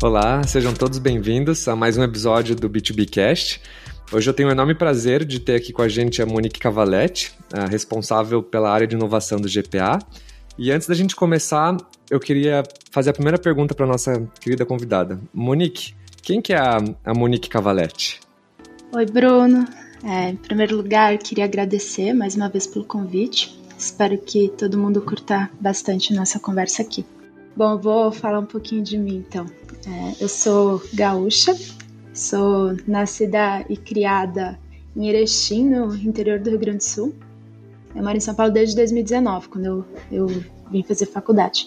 Olá, sejam todos bem-vindos a mais um episódio do B2B Cast. Hoje eu tenho o enorme prazer de ter aqui com a gente a Monique Cavaletti, responsável pela área de inovação do GPA. E antes da gente começar, eu queria fazer a primeira pergunta para nossa querida convidada. Monique, quem que é a, a Monique Cavaletti? Oi, Bruno. É, em primeiro lugar, queria agradecer mais uma vez pelo convite. Espero que todo mundo curta bastante nossa conversa aqui. Bom, vou falar um pouquinho de mim então. É, eu sou gaúcha, sou nascida e criada em Erechim, no interior do Rio Grande do Sul. Eu moro em São Paulo desde 2019, quando eu, eu vim fazer faculdade.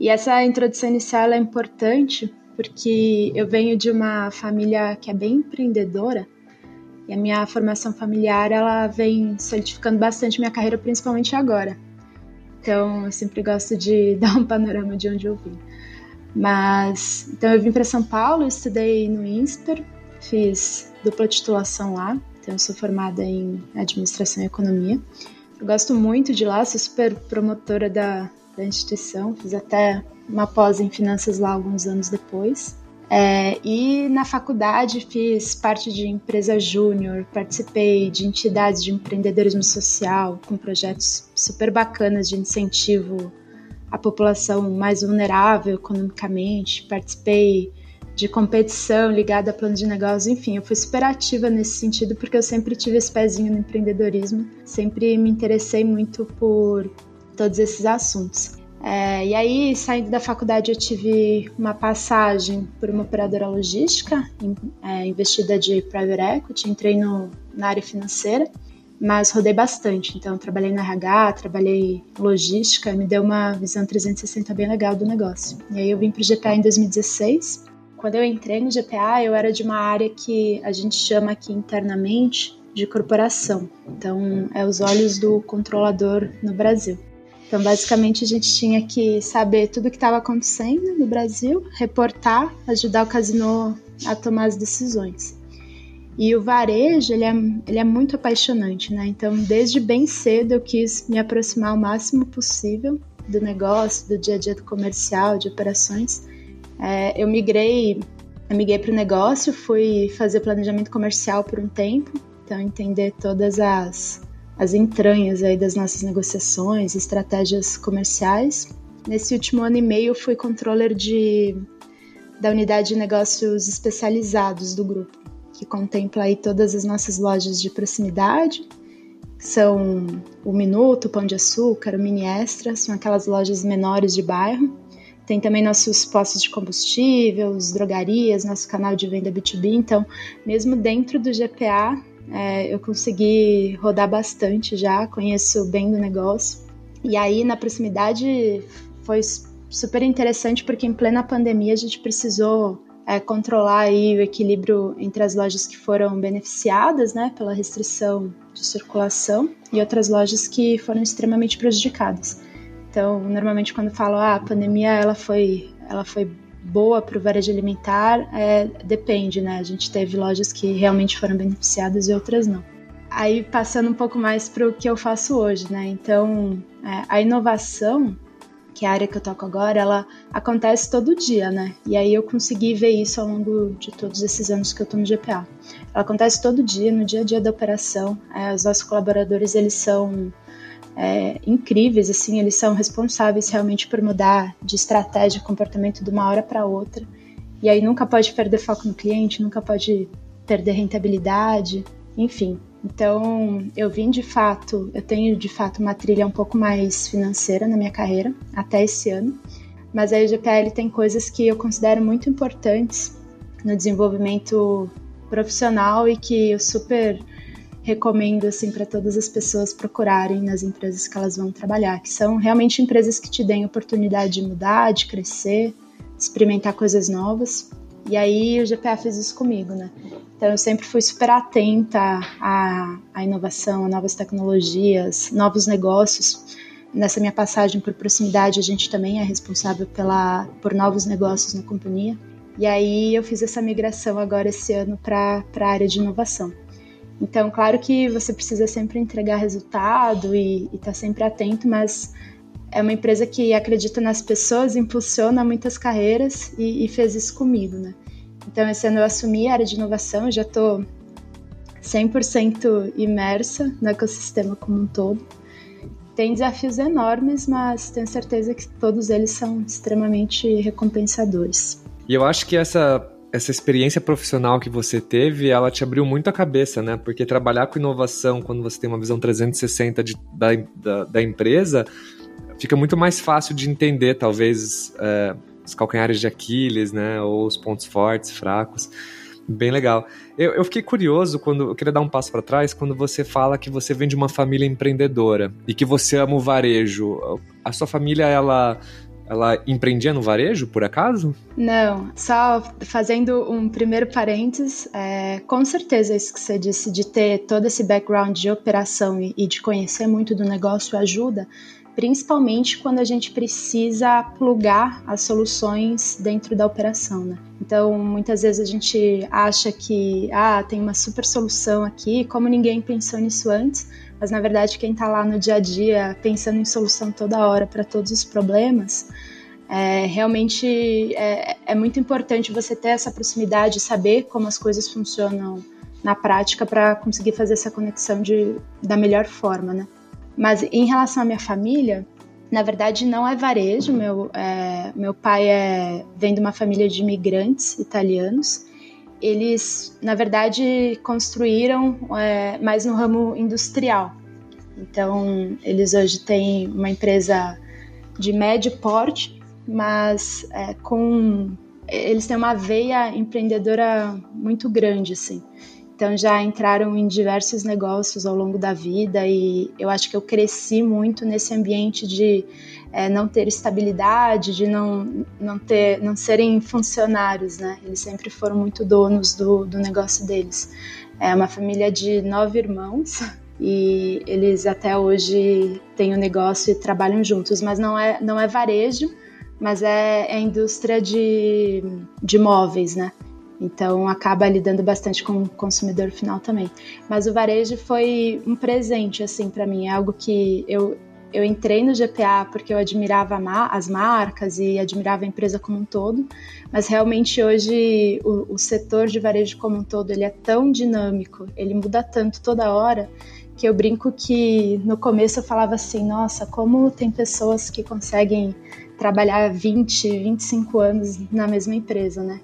E essa introdução inicial é importante porque eu venho de uma família que é bem empreendedora e a minha formação familiar ela vem solidificando bastante minha carreira, principalmente agora. Então, eu sempre gosto de dar um panorama de onde eu vim. Mas, então eu vim para São Paulo, estudei no INSPER, fiz dupla titulação lá, então eu sou formada em Administração e Economia. Eu gosto muito de lá, sou super promotora da, da instituição, fiz até uma pós em Finanças lá alguns anos depois. É, e na faculdade fiz parte de empresa júnior, participei de entidades de empreendedorismo social com projetos super bacanas de incentivo à população mais vulnerável economicamente, participei de competição ligada a plano de negócio, enfim, eu fui super ativa nesse sentido porque eu sempre tive esse pezinho no empreendedorismo, sempre me interessei muito por todos esses assuntos. É, e aí, saindo da faculdade, eu tive uma passagem por uma operadora logística, é, investida de private equity, entrei no, na área financeira, mas rodei bastante. Então, trabalhei na RH, trabalhei logística, me deu uma visão 360 bem legal do negócio. E aí, eu vim para o GPA em 2016. Quando eu entrei no GPA, eu era de uma área que a gente chama aqui internamente de corporação. Então, é os olhos do controlador no Brasil. Então, basicamente, a gente tinha que saber tudo o que estava acontecendo no Brasil, reportar, ajudar o casino a tomar as decisões. E o varejo, ele é, ele é muito apaixonante, né? Então, desde bem cedo, eu quis me aproximar o máximo possível do negócio, do dia a dia do comercial, de operações. É, eu migrei, migrei para o negócio, fui fazer planejamento comercial por um tempo, então entender todas as as entranhas aí das nossas negociações, estratégias comerciais. Nesse último ano e meio, fui controller de, da unidade de negócios especializados do grupo, que contempla aí todas as nossas lojas de proximidade, que são o Minuto, o Pão de Açúcar, o Mini Extra, são aquelas lojas menores de bairro. Tem também nossos postos de combustível, drogarias, nosso canal de venda B2B. Então, mesmo dentro do GPA, é, eu consegui rodar bastante já, conheço bem do negócio. E aí, na proximidade, foi super interessante porque em plena pandemia a gente precisou é, controlar aí o equilíbrio entre as lojas que foram beneficiadas né, pela restrição de circulação e outras lojas que foram extremamente prejudicadas. Então, normalmente quando falo ah, a pandemia ela foi, ela foi boa para o varejo alimentar é, depende, né? A gente teve lojas que realmente foram beneficiadas e outras não. Aí passando um pouco mais para o que eu faço hoje, né? Então, é, a inovação, que é a área que eu toco agora, ela acontece todo dia, né? E aí eu consegui ver isso ao longo de todos esses anos que eu estou no GPA. Ela acontece todo dia, no dia a dia da operação. É, os nossos colaboradores, eles são é, incríveis, assim, eles são responsáveis realmente por mudar de estratégia, comportamento de uma hora para outra. E aí nunca pode perder foco no cliente, nunca pode perder rentabilidade, enfim. Então, eu vim de fato, eu tenho de fato uma trilha um pouco mais financeira na minha carreira, até esse ano. Mas a IGPL tem coisas que eu considero muito importantes no desenvolvimento profissional e que eu super recomendo assim para todas as pessoas procurarem nas empresas que elas vão trabalhar, que são realmente empresas que te deem oportunidade de mudar, de crescer, de experimentar coisas novas. E aí o GPA fez isso comigo, né? Então eu sempre fui super atenta à, à inovação, a novas tecnologias, novos negócios. Nessa minha passagem por proximidade, a gente também é responsável pela, por novos negócios na companhia. E aí eu fiz essa migração agora esse ano para a área de inovação. Então, claro que você precisa sempre entregar resultado e estar tá sempre atento, mas é uma empresa que acredita nas pessoas, impulsiona muitas carreiras e, e fez isso comigo, né? Então, esse ano eu assumi a área de inovação, já estou 100% imersa no ecossistema como um todo. Tem desafios enormes, mas tenho certeza que todos eles são extremamente recompensadores. E eu acho que essa essa experiência profissional que você teve, ela te abriu muito a cabeça, né? Porque trabalhar com inovação, quando você tem uma visão 360 de, da, da, da empresa, fica muito mais fácil de entender, talvez, é, os calcanhares de Aquiles, né? Ou os pontos fortes, fracos. Bem legal. Eu, eu fiquei curioso quando eu queria dar um passo para trás quando você fala que você vem de uma família empreendedora e que você ama o varejo. A sua família ela ela empreendia no varejo, por acaso? Não, só fazendo um primeiro parênteses, é, com certeza isso que você disse, de ter todo esse background de operação e, e de conhecer muito do negócio ajuda, principalmente quando a gente precisa plugar as soluções dentro da operação, né? Então, muitas vezes a gente acha que, ah, tem uma super solução aqui, como ninguém pensou nisso antes, mas na verdade quem está lá no dia a dia pensando em solução toda hora para todos os problemas, é, realmente é, é, muito importante você ter essa proximidade, saber como as coisas funcionam na prática para conseguir fazer essa conexão de, da melhor forma, né? Mas em relação à minha família, na verdade não é varejo. Meu, é, meu pai é, vem de uma família de imigrantes italianos. Eles, na verdade, construíram é, mais no ramo industrial. Então, eles hoje têm uma empresa de médio porte, mas é, com eles têm uma veia empreendedora muito grande, assim. Então já entraram em diversos negócios ao longo da vida e eu acho que eu cresci muito nesse ambiente de é, não ter estabilidade, de não, não ter, não serem funcionários, né? Eles sempre foram muito donos do, do negócio deles. É uma família de nove irmãos e eles até hoje têm o um negócio e trabalham juntos, mas não é, não é varejo, mas é, é indústria de, de móveis, né? Então acaba lidando bastante com o consumidor final também. Mas o varejo foi um presente assim para mim, é algo que eu eu entrei no GPA porque eu admirava as marcas e admirava a empresa como um todo, mas realmente hoje o, o setor de varejo como um todo ele é tão dinâmico, ele muda tanto toda hora que eu brinco que no começo eu falava assim, nossa, como tem pessoas que conseguem trabalhar 20, 25 anos na mesma empresa, né?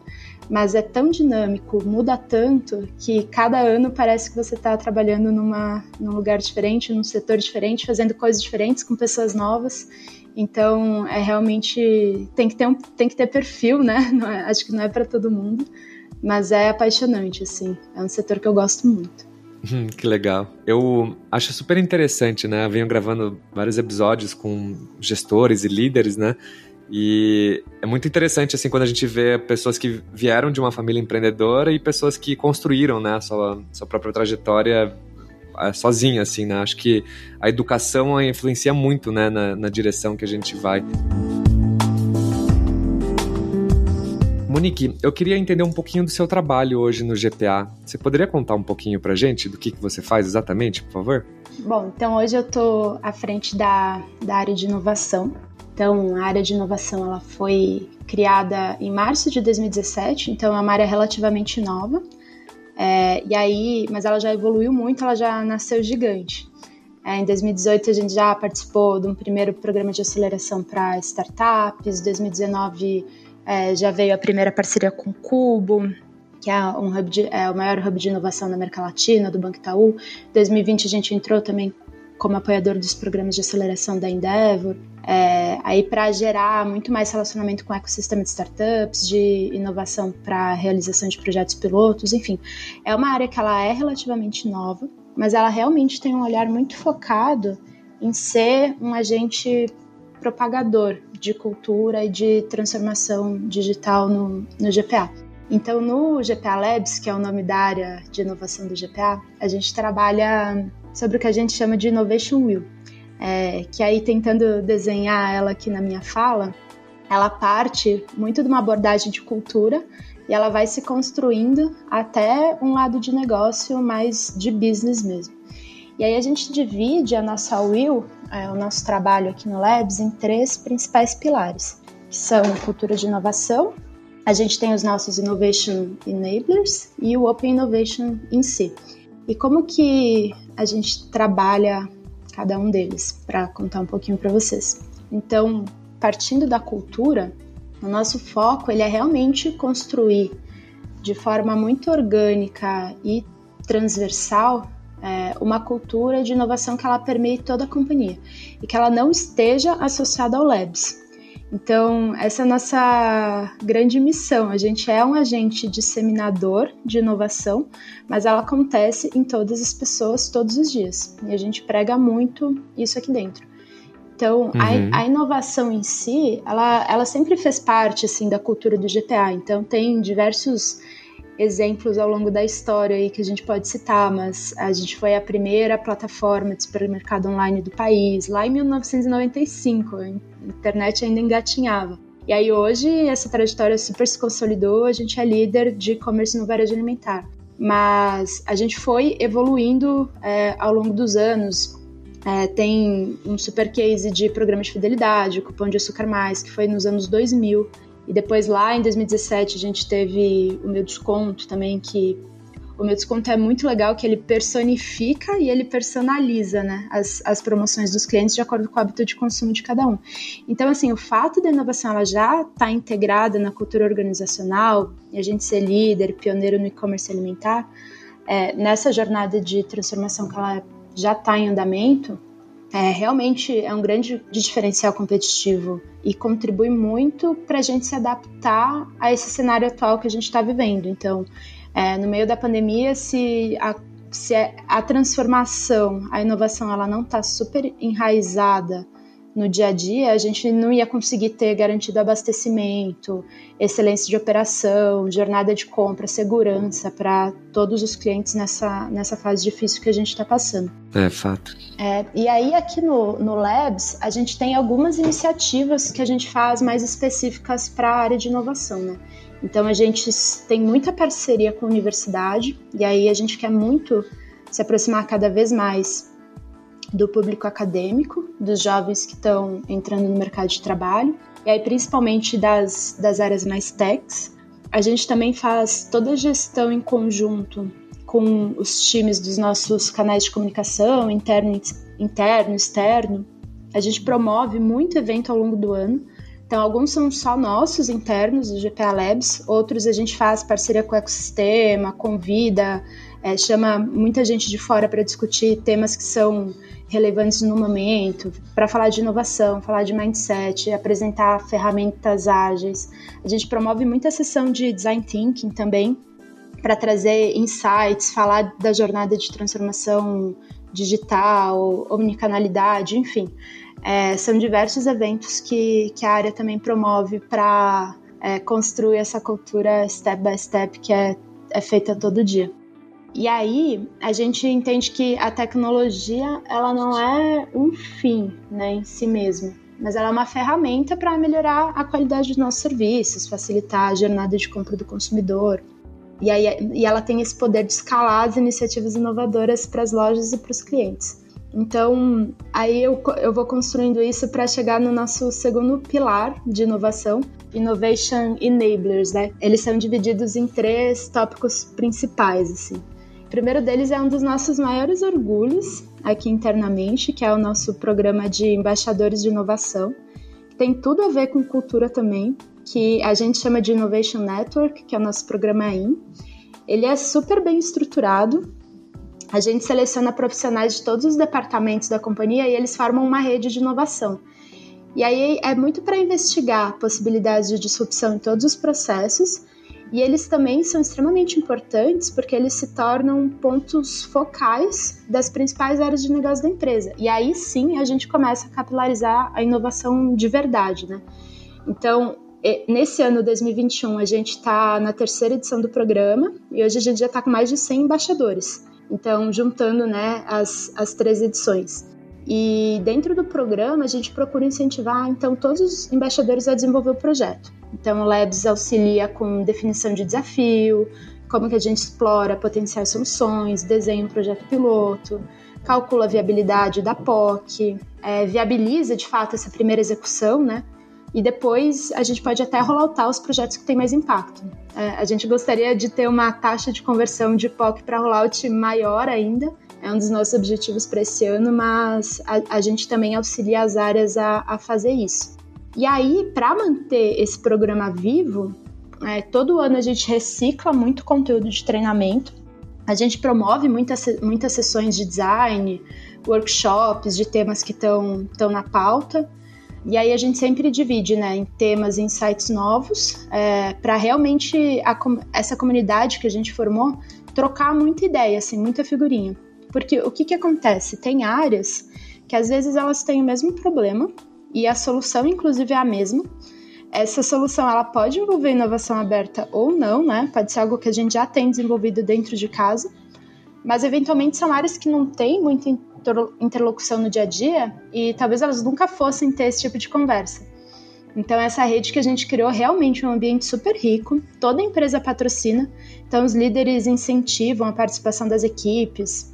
Mas é tão dinâmico, muda tanto que cada ano parece que você está trabalhando numa, num lugar diferente, num setor diferente, fazendo coisas diferentes com pessoas novas. Então, é realmente tem que ter um, tem que ter perfil, né? É, acho que não é para todo mundo, mas é apaixonante assim. É um setor que eu gosto muito. Hum, que legal. Eu acho super interessante, né? Eu venho gravando vários episódios com gestores e líderes, né? E é muito interessante, assim, quando a gente vê pessoas que vieram de uma família empreendedora e pessoas que construíram, né, a sua, sua própria trajetória é, sozinha, assim, né? Acho que a educação influencia muito, né, na, na direção que a gente vai. Monique, eu queria entender um pouquinho do seu trabalho hoje no GPA. Você poderia contar um pouquinho pra gente do que, que você faz exatamente, por favor? Bom, então hoje eu estou à frente da, da área de inovação então, a área de inovação ela foi criada em março de 2017, então é uma área relativamente nova. É, e aí, mas ela já evoluiu muito, ela já nasceu gigante. É, em 2018 a gente já participou de um primeiro programa de aceleração para startups. Em 2019 é, já veio a primeira parceria com o Cubo, que é, um de, é o maior hub de inovação da América Latina, do Banco Itaú. Em 2020 a gente entrou também como apoiador dos programas de aceleração da Endeavor, é, aí para gerar muito mais relacionamento com o ecossistema de startups, de inovação para realização de projetos pilotos, enfim, é uma área que ela é relativamente nova, mas ela realmente tem um olhar muito focado em ser um agente propagador de cultura e de transformação digital no, no GPA. Então, no GPA Labs, que é o nome da área de inovação do GPA, a gente trabalha sobre o que a gente chama de Innovation Wheel, é, que aí tentando desenhar ela aqui na minha fala, ela parte muito de uma abordagem de cultura e ela vai se construindo até um lado de negócio mais de business mesmo. E aí a gente divide a nossa Will, é, o nosso trabalho aqui no Labs, em três principais pilares, que são cultura de inovação, a gente tem os nossos Innovation Enablers e o Open Innovation em si. E como que a gente trabalha cada um deles, para contar um pouquinho para vocês. Então, partindo da cultura, o nosso foco ele é realmente construir de forma muito orgânica e transversal é, uma cultura de inovação que ela permeie toda a companhia e que ela não esteja associada ao Labs. Então, essa é a nossa grande missão. A gente é um agente disseminador de inovação, mas ela acontece em todas as pessoas todos os dias. E a gente prega muito isso aqui dentro. Então, uhum. a, a, inovação em si, ela, ela sempre fez parte assim da cultura do GPA. Então, tem diversos exemplos ao longo da história aí que a gente pode citar, mas a gente foi a primeira plataforma de supermercado online do país, lá em 1995, a internet ainda engatinhava. E aí hoje essa trajetória super se consolidou, a gente é líder de e-commerce no varejo alimentar. Mas a gente foi evoluindo é, ao longo dos anos. É, tem um super case de programa de fidelidade, cupom de açúcar mais, que foi nos anos 2000, e depois lá em 2017 a gente teve o meu desconto também, que o meu desconto é muito legal, que ele personifica e ele personaliza né, as, as promoções dos clientes de acordo com o hábito de consumo de cada um. Então, assim, o fato da inovação ela já estar tá integrada na cultura organizacional e a gente ser líder, pioneiro no e-commerce alimentar, é, nessa jornada de transformação que ela já está em andamento, é, realmente é um grande diferencial competitivo e contribui muito para a gente se adaptar a esse cenário atual que a gente está vivendo. Então, é, no meio da pandemia, se a, se a transformação, a inovação, ela não está super enraizada no dia a dia, a gente não ia conseguir ter garantido abastecimento, excelência de operação, jornada de compra, segurança para todos os clientes nessa, nessa fase difícil que a gente está passando. É, fato. É, e aí, aqui no, no Labs, a gente tem algumas iniciativas que a gente faz mais específicas para a área de inovação, né? Então, a gente tem muita parceria com a universidade, e aí a gente quer muito se aproximar cada vez mais do público acadêmico, dos jovens que estão entrando no mercado de trabalho, e aí principalmente das, das áreas mais techs. A gente também faz toda a gestão em conjunto com os times dos nossos canais de comunicação, interno, interno, externo. A gente promove muito evento ao longo do ano. Então, alguns são só nossos internos do GPA Labs, outros a gente faz parceria com o ecossistema, convida, é, chama muita gente de fora para discutir temas que são relevantes no momento, para falar de inovação, falar de mindset, apresentar ferramentas ágeis. A gente promove muita sessão de design thinking também, para trazer insights, falar da jornada de transformação digital, omnicanalidade, enfim. É, são diversos eventos que, que a área também promove para é, construir essa cultura step by step que é, é feita todo dia. E aí a gente entende que a tecnologia ela não é um fim né, em si mesmo, mas ela é uma ferramenta para melhorar a qualidade dos nossos serviços, facilitar a jornada de compra do consumidor. E, aí, e ela tem esse poder de escalar as iniciativas inovadoras para as lojas e para os clientes. Então, aí eu, eu vou construindo isso para chegar no nosso segundo pilar de inovação, Innovation Enablers, né? Eles são divididos em três tópicos principais, assim primeiro deles é um dos nossos maiores orgulhos aqui internamente, que é o nosso programa de embaixadores de inovação, que tem tudo a ver com cultura também, que a gente chama de Innovation Network, que é o nosso programa IN. Ele é super bem estruturado. A gente seleciona profissionais de todos os departamentos da companhia e eles formam uma rede de inovação. E aí é muito para investigar possibilidades de disrupção em todos os processos e eles também são extremamente importantes porque eles se tornam pontos focais das principais áreas de negócio da empresa. E aí sim a gente começa a capilarizar a inovação de verdade, né? Então, nesse ano 2021, a gente está na terceira edição do programa e hoje a gente já está com mais de 100 embaixadores. Então, juntando né, as, as três edições. E dentro do programa, a gente procura incentivar então todos os embaixadores a desenvolver o projeto. Então, o Labs auxilia com definição de desafio, como que a gente explora potenciais soluções, desenha um projeto piloto, calcula a viabilidade da POC, é, viabiliza de fato essa primeira execução, né? E depois a gente pode até rolloutar os projetos que têm mais impacto. É, a gente gostaria de ter uma taxa de conversão de POC para rollout maior ainda, é um dos nossos objetivos para esse ano, mas a, a, gente também auxilia as áreas a, a fazer isso. E aí, para manter esse programa vivo, é, todo ano a gente recicla muito conteúdo de treinamento, a gente promove muitas, muitas sessões de design, workshops de temas que estão na pauta. E aí a gente sempre divide né, em temas e insights novos, é, para realmente a, essa comunidade que a gente formou trocar muita ideia, assim, muita figurinha. Porque o que, que acontece? Tem áreas que às vezes elas têm o mesmo problema e a solução, inclusive, é a mesma. Essa solução ela pode envolver inovação aberta ou não, né? Pode ser algo que a gente já tem desenvolvido dentro de casa, mas eventualmente são áreas que não têm muita interlocução no dia a dia e talvez elas nunca fossem ter esse tipo de conversa. Então, essa rede que a gente criou realmente é um ambiente super rico, toda empresa patrocina, então os líderes incentivam a participação das equipes,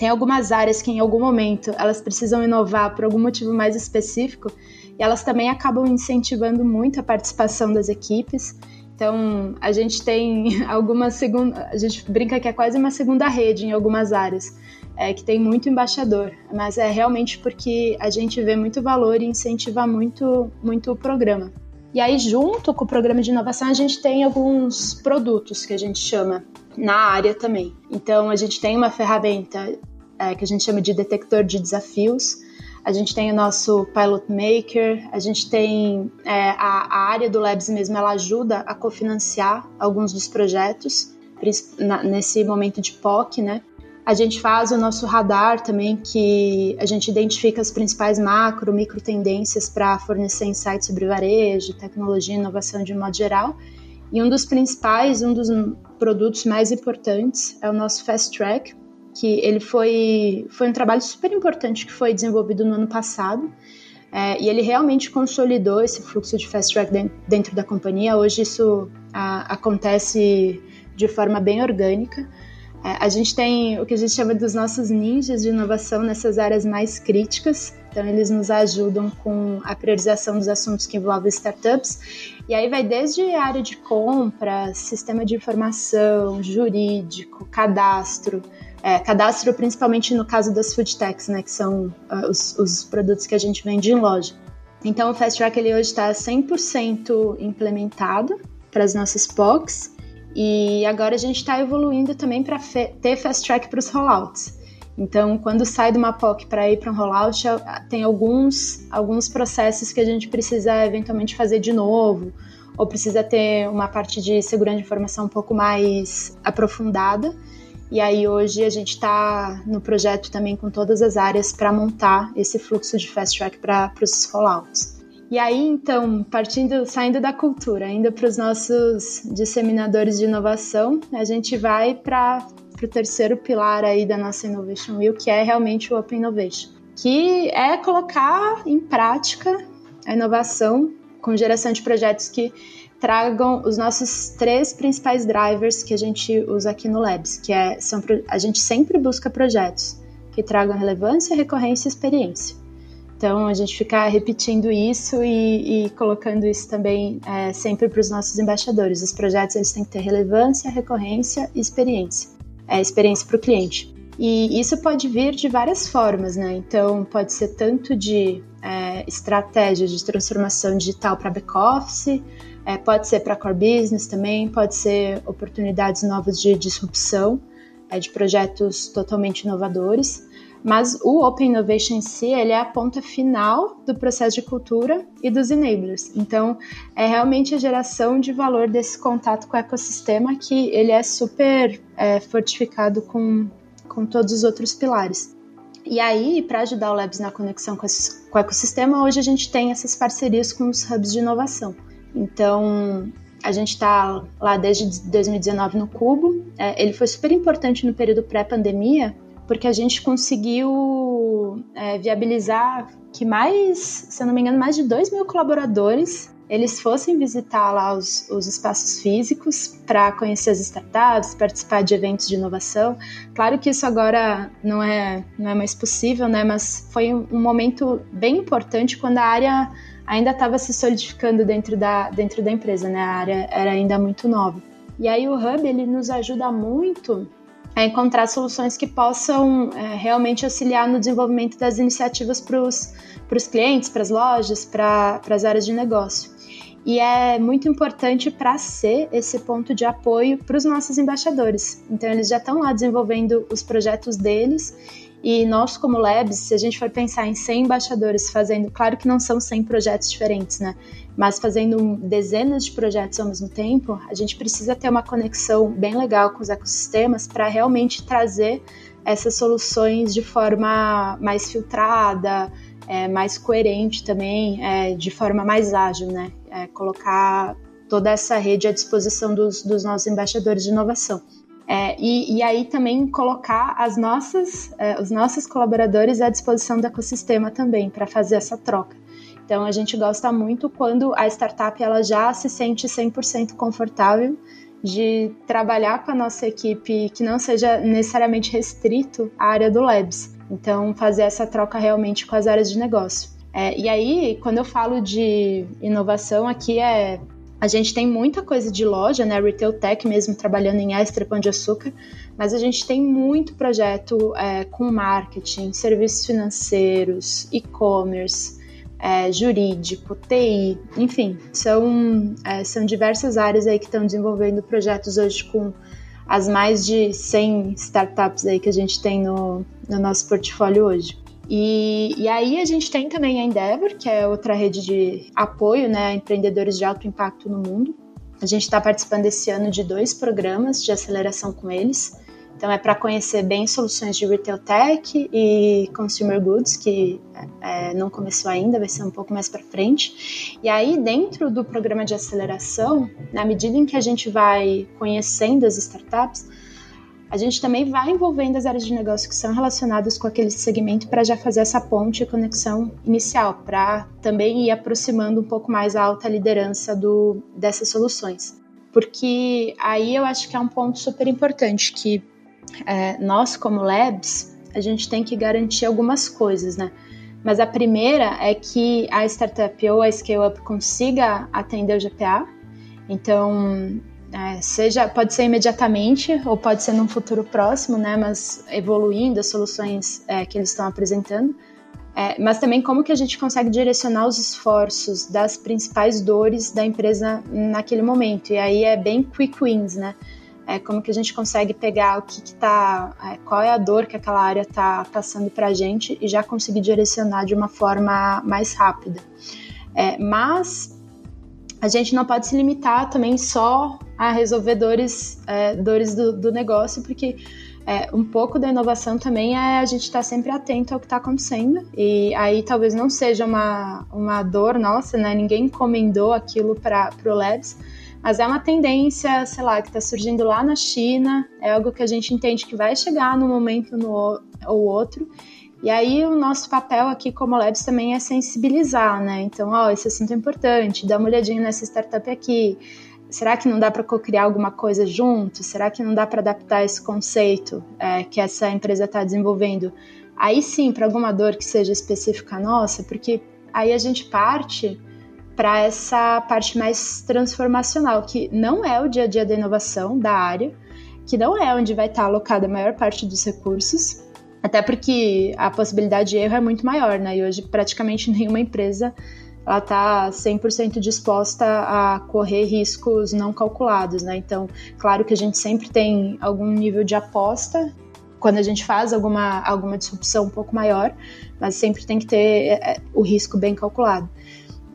tem algumas áreas que em algum momento elas precisam inovar por algum motivo mais específico e elas também acabam incentivando muito a participação das equipes. Então, a gente tem alguma segunda, a gente brinca que é quase uma segunda rede em algumas áreas, é, que tem muito embaixador, mas é realmente porque a gente vê muito valor e incentiva muito, muito o programa. E aí, junto com o programa de inovação, a gente tem alguns produtos que a gente chama na área também. Então, a gente tem uma ferramenta é, que a gente chama de detector de desafios. A gente tem o nosso Pilot Maker, a gente tem é, a, a, área do Labs mesmo, ela ajuda a cofinanciar alguns dos projetos, nesse momento de POC, né? A gente faz o nosso radar também, que a gente identifica as principais macro, micro tendências para fornecer insights sobre varejo, tecnologia e inovação de modo geral. E um dos principais, um dos produtos mais importantes é o nosso Fast Track, que ele foi, foi um trabalho super importante que foi desenvolvido no ano passado. É, e ele realmente consolidou esse fluxo de fast track dentro da companhia. Hoje isso a, acontece de forma bem orgânica. É, a gente tem o que a gente chama dos nossos ninjas de inovação nessas áreas mais críticas. Então, eles nos ajudam com a priorização dos assuntos que envolvem startups. E aí vai desde a área de compra, sistema de informação, jurídico, cadastro, é, cadastro principalmente no caso das food techs, né, que são uh, os, os, produtos que a gente vende em loja. Então o Fast Track ele hoje está 100% implementado para as nossas POCs e agora a gente está evoluindo também para ter Fast Track para os rollouts. Então, quando sai de uma POC para ir para um rollout, tem alguns, alguns processos que a gente precisa eventualmente fazer de novo, ou precisa ter uma parte de segurança de informação um pouco mais aprofundada. E aí hoje a gente está no projeto também com todas as áreas para montar esse fluxo de fast track para os rollouts. E aí, então, partindo, saindo da cultura, indo para os nossos disseminadores de inovação, a gente vai para o terceiro pilar aí da nossa Innovation Wheel, que é realmente o Open Innovation, que é colocar em prática a inovação com geração de projetos que tragam os nossos três principais drivers que a gente usa aqui no Labs, que é são, a gente sempre busca projetos que tragam relevância, recorrência e experiência. Então a gente fica repetindo isso e, e colocando isso também é, sempre para os nossos embaixadores. Os projetos eles têm que ter relevância, recorrência e experiência. É experiência para o cliente. E isso pode vir de várias formas, né? Então pode ser tanto de é, estratégia de transformação digital para back-office, é, pode ser para core business também, pode ser oportunidades novas de disrupção, é, de projetos totalmente inovadores. Mas o Open Innovation em si, ele é a ponta final do processo de cultura e dos enablers. Então, é realmente a geração de valor desse contato com o ecossistema que ele é super é, fortificado com, com todos os outros pilares. E aí, para ajudar o Labs na conexão com, esse, com o ecossistema, hoje a gente tem essas parcerias com os hubs de inovação. Então, a gente está lá desde 2019 no Cubo. É, ele foi super importante no período pré-pandemia, porque a gente conseguiu é, viabilizar que mais, se eu não me engano, mais de 2 mil colaboradores eles fossem visitar lá os, os espaços físicos para conhecer as startups, participar de eventos de inovação. Claro que isso agora não é, não é mais possível, né? Mas foi um, momento bem importante quando a área ainda estava se solidificando dentro da, dentro da empresa, né? A área era ainda muito nova. E aí o Hub ele nos ajuda muito a encontrar soluções que possam é, realmente auxiliar no desenvolvimento das iniciativas para os clientes, para as lojas, para as áreas de negócio. E é muito importante para ser esse ponto de apoio para os nossos embaixadores. Então, eles já estão lá desenvolvendo os projetos deles e nós, como Labs, se a gente for pensar em 100 embaixadores fazendo, claro que não são 100 projetos diferentes, né? Mas fazendo dezenas de projetos ao mesmo tempo, a gente precisa ter uma conexão bem legal com os ecossistemas para realmente trazer essas soluções de forma mais filtrada, é, mais coerente também, é, de forma mais ágil, né? É, colocar toda essa rede à disposição dos, dos nossos embaixadores de inovação. É, e, e, aí também colocar as nossas, é, os nossos colaboradores à disposição do ecossistema também para fazer essa troca. Então a gente gosta muito quando a startup ela já se sente 100% confortável de trabalhar com a nossa equipe que não seja necessariamente restrito à área do Labs. Então fazer essa troca realmente com as áreas de negócio. É, e aí, quando eu falo de inovação, aqui é a gente tem muita coisa de loja, né? Retail Tech mesmo trabalhando em extra pão de açúcar, mas a gente tem muito projeto é, com marketing, serviços financeiros, e-commerce, é, jurídico, TI, enfim, são, é, são diversas áreas aí que estão desenvolvendo projetos hoje com as mais de 100 startups aí que a gente tem no, no nosso portfólio hoje. E, e aí a gente tem também a Endeavor, que é outra rede de apoio né, a empreendedores de alto impacto no mundo. A gente está participando esse ano de dois programas de aceleração com eles. Então é para conhecer bem soluções de retail tech e consumer goods, que é, não começou ainda, vai ser um pouco mais para frente. E aí dentro do programa de aceleração, na medida em que a gente vai conhecendo as startups, a gente também vai envolvendo as áreas de negócio que são relacionadas com aquele segmento para já fazer essa ponte e conexão inicial, para também ir aproximando um pouco mais a alta liderança do, dessas soluções. Porque aí eu acho que é um ponto super importante, que é, nós como labs, a gente tem que garantir algumas coisas, né? Mas a primeira é que a startup ou a scale-up consiga atender o GPA. Então, é, seja pode ser imediatamente ou pode ser num futuro próximo, né? Mas evoluindo as soluções é, que eles estão apresentando. É, mas também como que a gente consegue direcionar os esforços das principais dores da empresa naquele momento. E aí é bem quick wins, né? É, como que a gente consegue pegar o que, está, é, qual é a dor que aquela área está passando para a gente e já conseguir direcionar de uma forma mais rápida. É, mas a gente não pode se limitar também só a resolver dores, é, dores do, do, negócio, porque é, um pouco da inovação também é a gente estar tá sempre atento ao que está acontecendo. E aí talvez não seja uma, uma dor nossa, né? Ninguém encomendou aquilo para o Labs, mas é uma tendência, sei lá, que está surgindo lá na China, é algo que a gente entende que vai chegar num momento no, ou outro. E aí o nosso papel aqui como Labs também é sensibilizar, né? Então, ó, esse assunto é importante, dá uma olhadinha nessa startup aqui. Será que não dá para co-criar alguma coisa junto? Será que não dá para adaptar esse conceito é, que essa empresa está desenvolvendo? Aí sim, para alguma dor que seja específica nossa, porque aí a gente parte para essa parte mais transformacional, que não é o dia a dia da inovação da área, que não é onde vai estar tá alocada a maior parte dos recursos, até porque a possibilidade de erro é muito maior, né? E hoje praticamente nenhuma empresa ela está 100% disposta a correr riscos não calculados, né? Então, claro que a gente sempre tem algum nível de aposta quando a gente faz alguma, alguma disrupção um pouco maior, mas sempre tem que ter é, é, o risco bem calculado.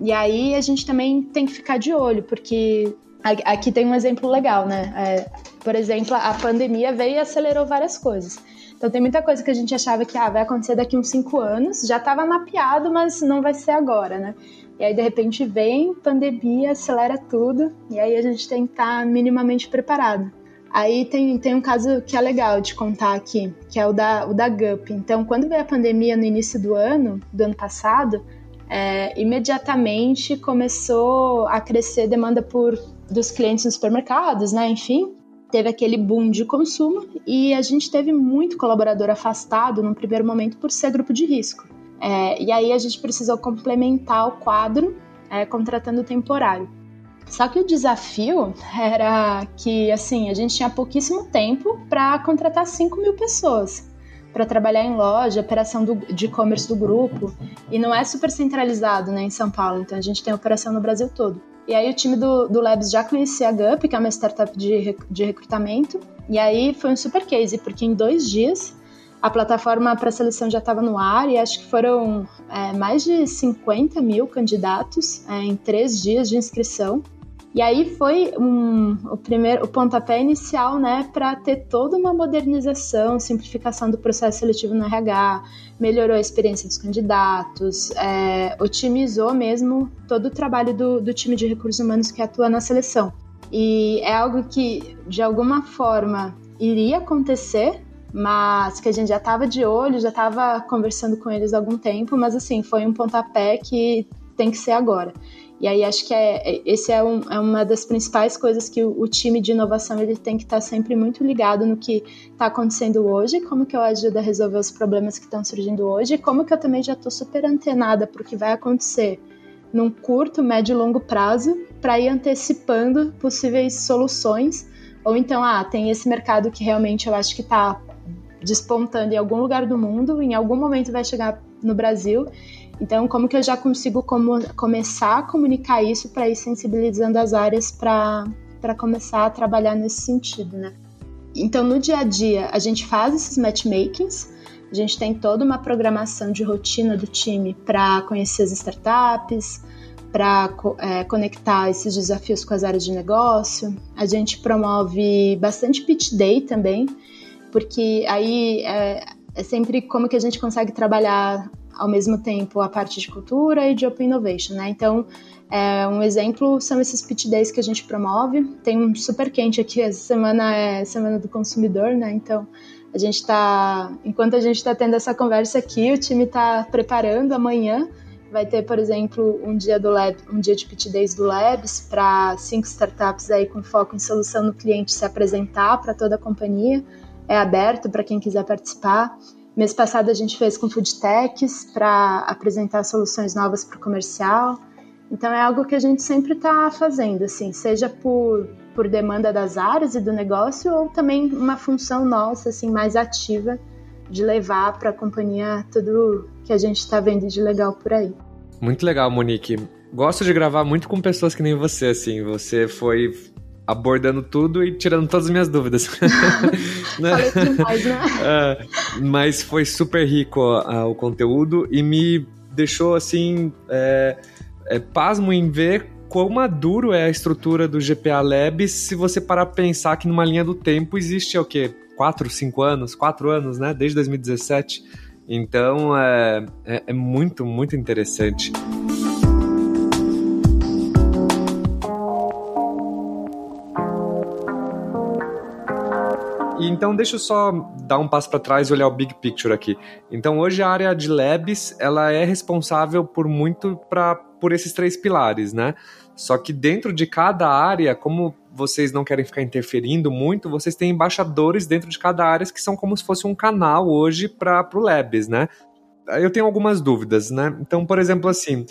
E aí a gente também tem que ficar de olho, porque aqui tem um exemplo legal, né? É, por exemplo, a pandemia veio e acelerou várias coisas. Então tem muita coisa que a gente achava que ah, vai acontecer daqui uns cinco anos, já estava mapeado, mas não vai ser agora, né? E aí de repente vem pandemia, acelera tudo, e aí a gente tem que estar tá minimamente preparado. Aí tem, tem um caso que é legal de contar aqui, que é o da, o da GUP. Então, quando veio a pandemia no início do ano, do ano passado, é, imediatamente começou a crescer demanda por dos clientes nos supermercados, né? Enfim, teve aquele boom de consumo e a gente teve muito colaborador afastado no primeiro momento por ser grupo de risco. É, e aí a gente precisou complementar o quadro é, contratando temporário. Só que o desafio era que, assim, a gente tinha pouquíssimo tempo para contratar 5 mil pessoas para trabalhar em loja, operação do, de e-commerce do grupo. E não é super centralizado né, em São Paulo, então a gente tem operação no Brasil todo. E aí o time do, do Labs já conhecia a GUP, que é uma startup de, de recrutamento. E aí foi um super case, porque em dois dias a plataforma para seleção já estava no ar e acho que foram é, mais de 50 mil candidatos é, em três dias de inscrição. E aí foi um, o primeiro, o pontapé inicial, né, para ter toda uma modernização, simplificação do processo seletivo no RH, melhorou a experiência dos candidatos, é, otimizou mesmo todo o trabalho do, do time de recursos humanos que atua na seleção. E é algo que, de alguma forma, iria acontecer, mas que a gente já estava de olho, já estava conversando com eles há algum tempo, mas assim, foi um pontapé que tem que ser agora. E aí acho que é, é, esse é, um, é uma das principais coisas que o, o, time de inovação ele tem que estar tá sempre muito ligado no que está acontecendo hoje, como que eu ajudo a resolver os problemas que estão surgindo hoje, como que eu também já estou super antenada para o que vai acontecer num curto, médio e longo prazo, para ir antecipando possíveis soluções. Ou então, ah, tem esse mercado que realmente eu acho que está despontando em algum lugar do mundo, em algum momento vai chegar no Brasil então, como que eu já consigo como, começar a comunicar isso para ir sensibilizando as áreas para começar a trabalhar nesse sentido, né? Então, no dia a dia, a gente faz esses matchmakings, a gente tem toda uma programação de rotina do time para conhecer as startups, para é, conectar esses desafios com as áreas de negócio. A gente promove bastante pitch day também, porque aí é, é sempre como que a gente consegue trabalhar ao mesmo tempo a parte de cultura e de Open Innovation, né? Então, é, um exemplo são esses pitch days que a gente promove. Tem um super quente aqui, essa semana é Semana do Consumidor, né? Então, a gente está, enquanto a gente está tendo essa conversa aqui, o time está preparando amanhã. Vai ter, por exemplo, um dia do Lab, um dia de pitch days do Labs para cinco startups aí com foco em solução no cliente se apresentar para toda a companhia. É aberto para quem quiser participar. Mês passado a gente fez com food techs para apresentar soluções novas para o comercial. Então é algo que a gente sempre está fazendo, assim, seja por, por demanda das áreas e do negócio ou também uma função nossa, assim, mais ativa de levar para a companhia tudo que a gente está vendo de legal por aí. Muito legal, Monique. Gosto de gravar muito com pessoas que nem você, assim. Você foi abordando tudo e tirando todas as minhas dúvidas. né? Falei demais, né? É, mas foi super rico uh, o conteúdo e me deixou assim é, é, pasmo em ver quão maduro é a estrutura do GPA Labs se você parar pra pensar que numa linha do tempo existe o quê? 4, 5 anos? 4 anos, né? Desde 2017. Então é, é, é muito, muito interessante. E então deixa eu só dar um passo para trás e olhar o big picture aqui. Então hoje a área de labs, ela é responsável por muito para por esses três pilares, né? Só que dentro de cada área, como vocês não querem ficar interferindo muito, vocês têm embaixadores dentro de cada área que são como se fosse um canal hoje para o Labs, né? Eu tenho algumas dúvidas, né? Então, por exemplo, assim,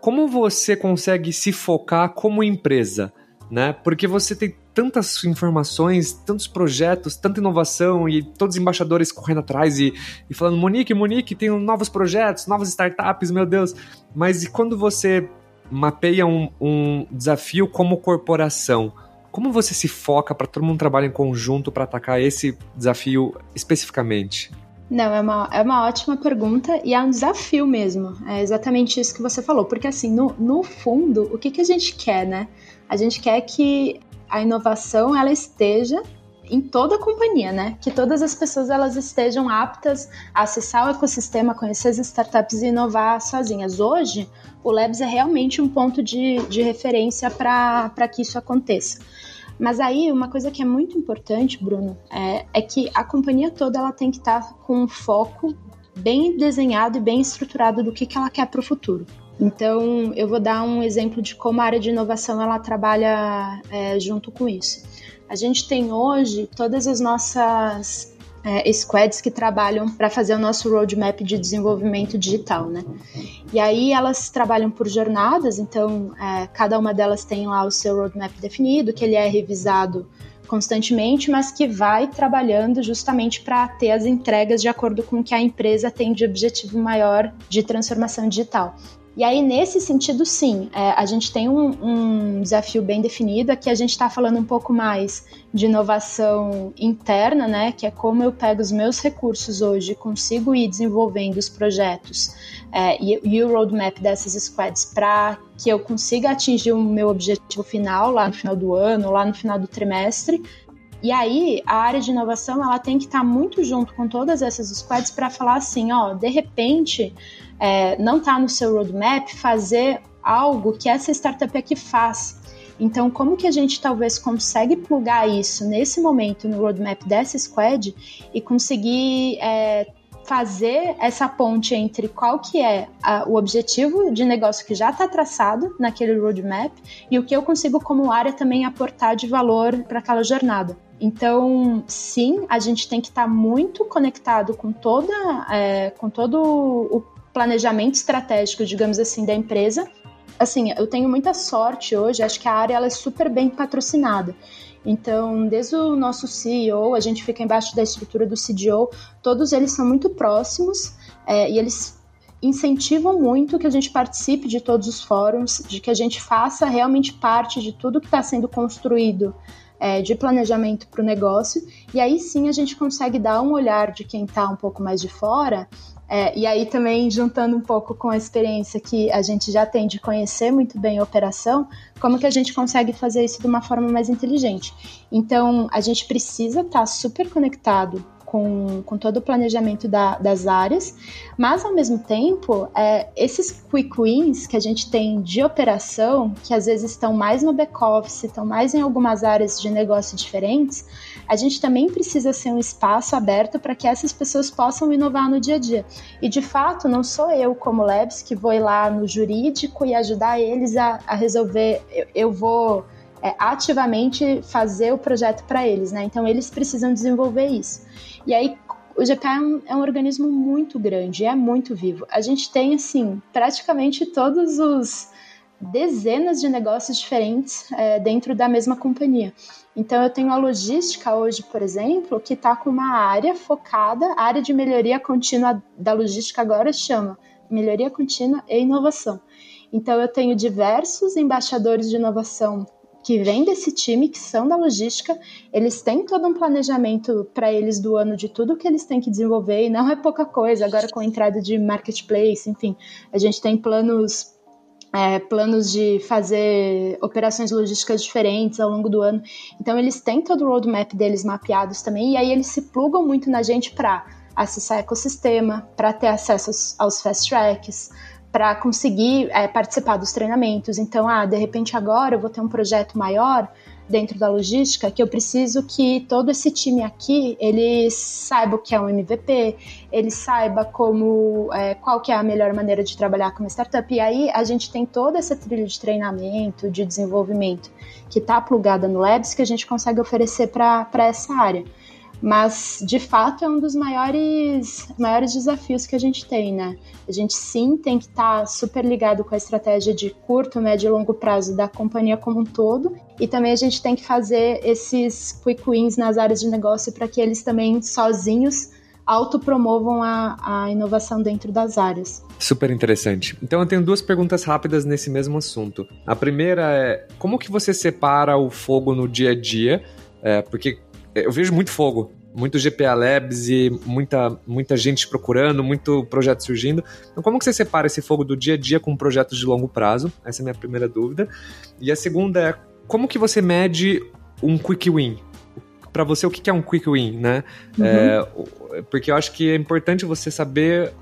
como você consegue se focar como empresa? Né? Porque você tem tantas informações, tantos projetos, tanta inovação e todos os embaixadores correndo atrás e, e falando: Monique, Monique, tem novos projetos, novas startups, meu Deus. Mas e quando você mapeia um, um desafio como corporação? Como você se foca para todo mundo trabalhar em conjunto para atacar esse desafio especificamente? Não, é uma, é uma ótima pergunta e é um desafio mesmo. É exatamente isso que você falou. Porque, assim, no, no fundo, o que, que a gente quer, né? A gente quer que a inovação ela esteja em toda a companhia, né? Que todas as pessoas elas estejam aptas a acessar o ecossistema, conhecer as startups e inovar sozinhas. Hoje, o Labs é realmente um ponto de, de referência para que isso aconteça. Mas aí, uma coisa que é muito importante, Bruno, é, é que a companhia toda ela tem que estar tá com um foco bem desenhado e bem estruturado do que, que ela quer para o futuro. Então, eu vou dar um exemplo de como a área de inovação ela trabalha é, junto com isso. A gente tem hoje todas as nossas é, squads que trabalham para fazer o nosso roadmap de desenvolvimento digital, né? E aí elas trabalham por jornadas, então é, cada uma delas tem lá o seu roadmap definido, que ele é revisado constantemente, mas que vai trabalhando justamente para ter as entregas de acordo com o que a empresa tem de objetivo maior de transformação digital. E aí, nesse sentido, sim, é, a gente tem um, um, desafio bem definido. Aqui a gente está falando um pouco mais de inovação interna, né? Que é como eu pego os meus recursos hoje consigo ir desenvolvendo os projetos é, e, e, o roadmap dessas squads para que eu consiga atingir o meu objetivo final lá no final do ano, lá no final do trimestre. E aí, a área de inovação ela tem que estar tá muito junto com todas essas squads para falar assim, ó, de repente é, não está no seu roadmap fazer algo que essa startup aqui faz. Então, como que a gente talvez consegue plugar isso nesse momento no roadmap dessa squad e conseguir é, fazer essa ponte entre qual que é a, o objetivo de negócio que já está traçado naquele roadmap e o que eu consigo como área também aportar de valor para aquela jornada. Então, sim, a gente tem que estar tá muito conectado com toda, é, com todo o planejamento estratégico, digamos assim, da empresa. Assim, eu tenho muita sorte hoje, acho que a área ela é super bem patrocinada. Então, desde o nosso CEO, a gente fica embaixo da estrutura do CDO, todos eles são muito próximos é, e eles incentivam muito que a gente participe de todos os fóruns, de que a gente faça realmente parte de tudo que está sendo construído é, de planejamento para o negócio. E aí sim a gente consegue dar um olhar de quem está um pouco mais de fora é, e aí também juntando um pouco com a experiência que a gente já tem de conhecer muito bem a operação, como que a gente consegue fazer isso de uma forma mais inteligente. Então, a gente precisa estar tá super conectado com, com todo o planejamento da, das áreas, mas ao mesmo tempo, é, esses quick wins que a gente tem de operação, que às vezes estão mais no back-office, estão mais em algumas áreas de negócio diferentes, a gente também precisa ser um espaço aberto para que essas pessoas possam inovar no dia a dia. E de fato, não sou eu, como Labs, que vou lá no jurídico e ajudar eles a, a resolver. eu, eu vou. É, ativamente fazer o projeto para eles, né? Então eles precisam desenvolver isso. E aí o GPA é um, é um, organismo muito grande, é muito vivo. A gente tem, assim, praticamente todos os dezenas de negócios diferentes é, dentro da mesma companhia. Então, eu tenho a logística hoje, por exemplo, que está com uma área focada, a área de melhoria contínua da logística agora chama melhoria contínua e inovação. Então, eu tenho diversos embaixadores de inovação que vêm desse time, que são da logística, eles têm todo um planejamento para eles do ano de tudo que eles têm que desenvolver, e não é pouca coisa, agora com a entrada de marketplace, enfim, a gente tem planos. É, planos de fazer operações logísticas diferentes ao longo do ano. Então, eles têm todo o roadmap deles mapeados também, e aí eles se plugam muito na gente para acessar ecossistema, para ter acesso aos, aos fast tracks, para conseguir é, participar dos treinamentos. Então, ah, de repente agora eu vou ter um projeto maior dentro da logística que eu preciso que todo esse time aqui ele saiba o que é um MVP, ele saiba como é, qual que é a melhor maneira de trabalhar com uma startup. E aí a gente tem toda essa trilha de treinamento, de desenvolvimento que está plugada no Labs que a gente consegue oferecer para essa área. Mas, de fato, é um dos maiores, maiores desafios que a gente tem, né? A gente sim tem que estar tá super ligado com a estratégia de curto, médio e longo prazo da companhia como um todo. E também a gente tem que fazer esses quick wins nas áreas de negócio para que eles também sozinhos autopromovam a, a inovação dentro das áreas. Super interessante. Então eu tenho duas perguntas rápidas nesse mesmo assunto. A primeira é como que você separa o fogo no dia a dia? É, porque eu vejo muito fogo, muito GPA Labs e muita, muita gente procurando, muito projeto surgindo. Então, como que você separa esse fogo do dia a dia com projetos de longo prazo? Essa é a minha primeira dúvida. E a segunda é, como que você mede um quick win? Para você, o que é um quick win, né? Uhum. É, porque eu acho que é importante você saber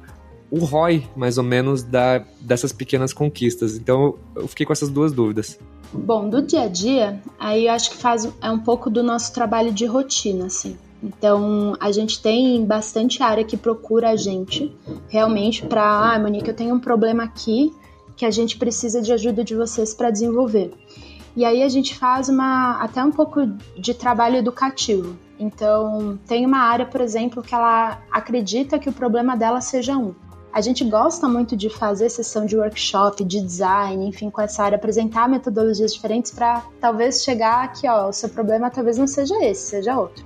o ROI, mais ou menos, da, dessas pequenas conquistas. Então, eu fiquei com essas duas dúvidas. Bom, do dia a dia, aí eu acho que faz é um pouco do nosso trabalho de rotina, assim. Então, a gente tem bastante área que procura a gente realmente para, ah, Monique, eu tenho um problema aqui que a gente precisa de ajuda de vocês para desenvolver. E aí a gente faz uma até um pouco de trabalho educativo. Então, tem uma área, por exemplo, que ela acredita que o problema dela seja um. A gente gosta muito de fazer sessão de workshop, de design, enfim, com essa área, apresentar metodologias diferentes para talvez chegar aqui, ó, o seu problema talvez não seja esse, seja outro.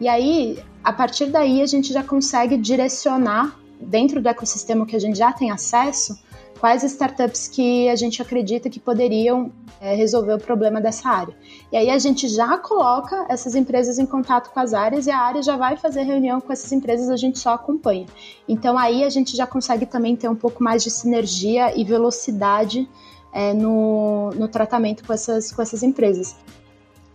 E aí, a partir daí, a gente já consegue direcionar dentro do ecossistema que a gente já tem acesso quais startups que a gente acredita que poderiam é, resolver o problema dessa área. E aí a gente já coloca essas empresas em contato com as áreas e a área já vai fazer reunião com essas empresas, a gente só acompanha. Então aí a gente já consegue também ter um pouco mais de sinergia e velocidade é, no, no tratamento com essas, com essas empresas.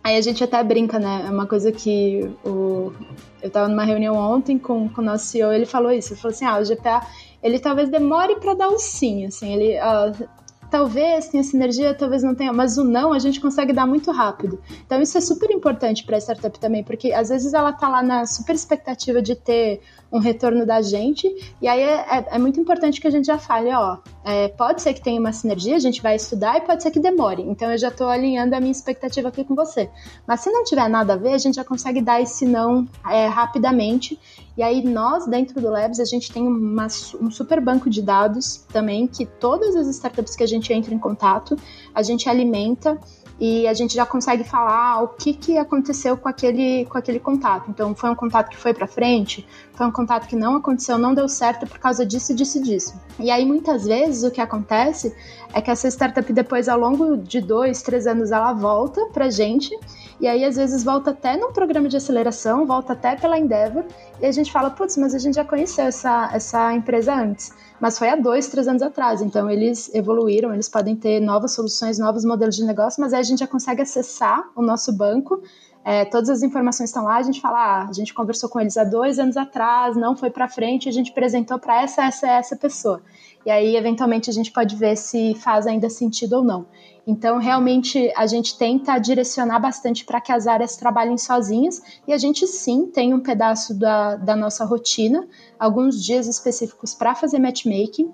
Aí a gente até brinca, né? É uma coisa que o... eu estava numa reunião ontem com, com o nosso CEO, ele falou isso. Ele falou assim: ah, o GPA ele talvez demore para dar o sim, assim, ele uh, talvez tenha sinergia, talvez não tenha, mas o não a gente consegue dar muito rápido. Então isso é super importante para a startup também, porque às vezes ela tá lá na super expectativa de ter um retorno da gente. E aí é, é, é muito importante que a gente já fale, ó, é, pode ser que tenha uma sinergia, a gente vai estudar e pode ser que demore. Então eu já estou alinhando a minha expectativa aqui com você. Mas se não tiver nada a ver, a gente já consegue dar esse não é, rapidamente. E aí nós, dentro do Labs, a gente tem uma, um super banco de dados também, que todas as startups que a gente entra em contato, a gente alimenta e a gente já consegue falar o que, que aconteceu com aquele, com aquele contato. Então, foi um contato que foi para frente, foi um contato que não aconteceu, não deu certo por causa disso, disso, disso. E aí, muitas vezes, o que acontece é que essa startup, depois, ao longo de dois, três anos, ela volta pra gente, e aí, às vezes, volta até num programa de aceleração, volta até pela Endeavor, e a gente fala, putz, mas a gente já conheceu essa, essa empresa antes mas foi há dois, três anos atrás. Então eles evoluíram, eles podem ter novas soluções, novos modelos de negócio, mas aí a gente já consegue acessar o nosso banco. É, todas as informações estão lá, a gente fala, ah, a gente conversou com eles há dois anos atrás, não foi para frente, a gente apresentou para essa, essa, essa pessoa. E aí, eventualmente, a gente pode ver se faz ainda sentido ou não. Então, realmente, a gente tenta direcionar bastante para que as áreas trabalhem sozinhas e a gente sim tem um pedaço da, da nossa rotina, alguns dias específicos para fazer matchmaking.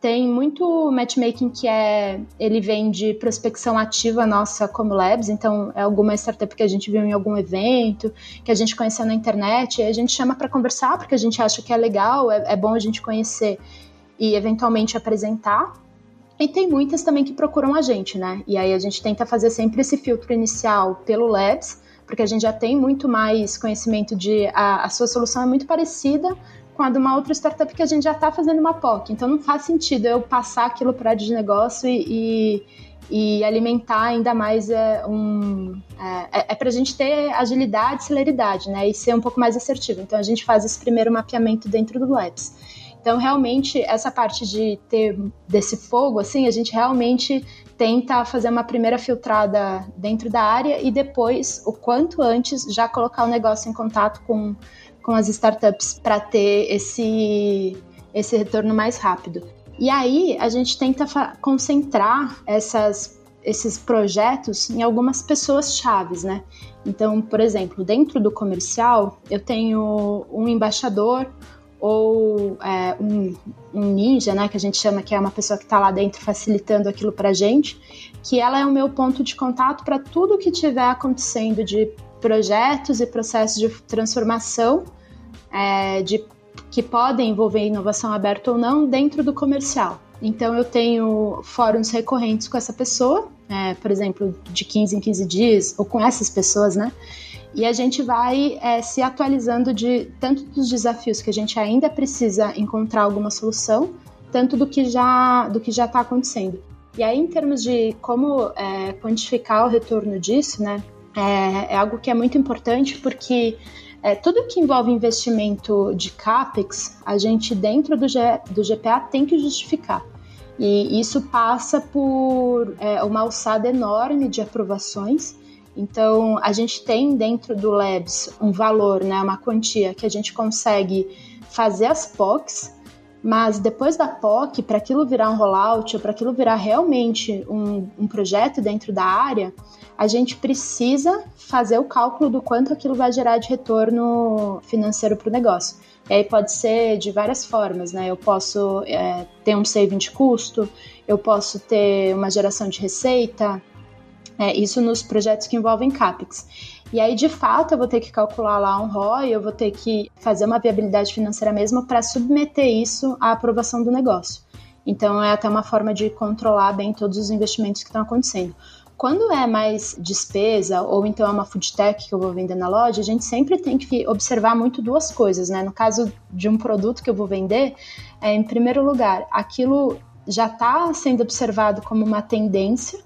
Tem muito matchmaking que é ele vem de prospecção ativa nossa como Labs, então é alguma startup que a gente viu em algum evento, que a gente conheceu na internet, e a gente chama para conversar porque a gente acha que é legal, é, é bom a gente conhecer e eventualmente apresentar. E tem muitas também que procuram a gente, né? E aí a gente tenta fazer sempre esse filtro inicial pelo Labs, porque a gente já tem muito mais conhecimento de a, a sua solução é muito parecida com a de uma outra startup que a gente já está fazendo uma POC. Então não faz sentido eu passar aquilo para a de negócio e, e, e, alimentar ainda mais é, um. É, é, é para a gente ter agilidade, celeridade, né? E ser um pouco mais assertivo. Então a gente faz esse primeiro mapeamento dentro do Labs. Então, realmente, essa parte de ter desse fogo, assim, a gente realmente tenta fazer uma primeira filtrada dentro da área e depois, o quanto antes, já colocar o negócio em contato com, com as startups para ter esse, esse retorno mais rápido. E aí, a gente tenta concentrar essas esses projetos em algumas pessoas chaves, né? Então, por exemplo, dentro do comercial, eu tenho um embaixador ou é, um, um, ninja, né, que a gente chama que é uma pessoa que está lá dentro facilitando aquilo para gente, que ela é o meu ponto de contato para tudo que estiver acontecendo de projetos e processos de transformação é, de, que podem envolver inovação aberta ou não dentro do comercial. Então eu tenho fóruns recorrentes com essa pessoa, é, por exemplo, de 15 em 15 dias, ou com essas pessoas, né? E a gente vai é, se atualizando de tanto dos desafios que a gente ainda precisa encontrar alguma solução, tanto do que já do que já está acontecendo. E aí, em termos de como é, quantificar o retorno disso, né, é, é, algo que é muito importante porque é, tudo que envolve investimento de capex, a gente dentro do, G, do GPA tem que justificar. E isso passa por é, uma alçada enorme de aprovações então, a gente tem dentro do Labs um valor, né, uma quantia que a gente consegue fazer as POCs, mas depois da POC, para aquilo virar um rollout, para aquilo virar realmente um, um projeto dentro da área, a gente precisa fazer o cálculo do quanto aquilo vai gerar de retorno financeiro para o negócio. E aí pode ser de várias formas, né? Eu posso é, ter um saving de custo, eu posso ter uma geração de receita, é, isso nos projetos que envolvem CAPEX. E aí, de fato, eu vou ter que calcular lá um ROI, eu vou ter que fazer uma viabilidade financeira mesmo para submeter isso à aprovação do negócio. Então, é até uma forma de controlar bem todos os investimentos que estão acontecendo. Quando é mais despesa, ou então é uma food tech que eu vou vender na loja, a gente sempre tem que observar muito duas coisas, né? No caso de um produto que eu vou vender, é, em primeiro lugar, aquilo já está sendo observado como uma tendência,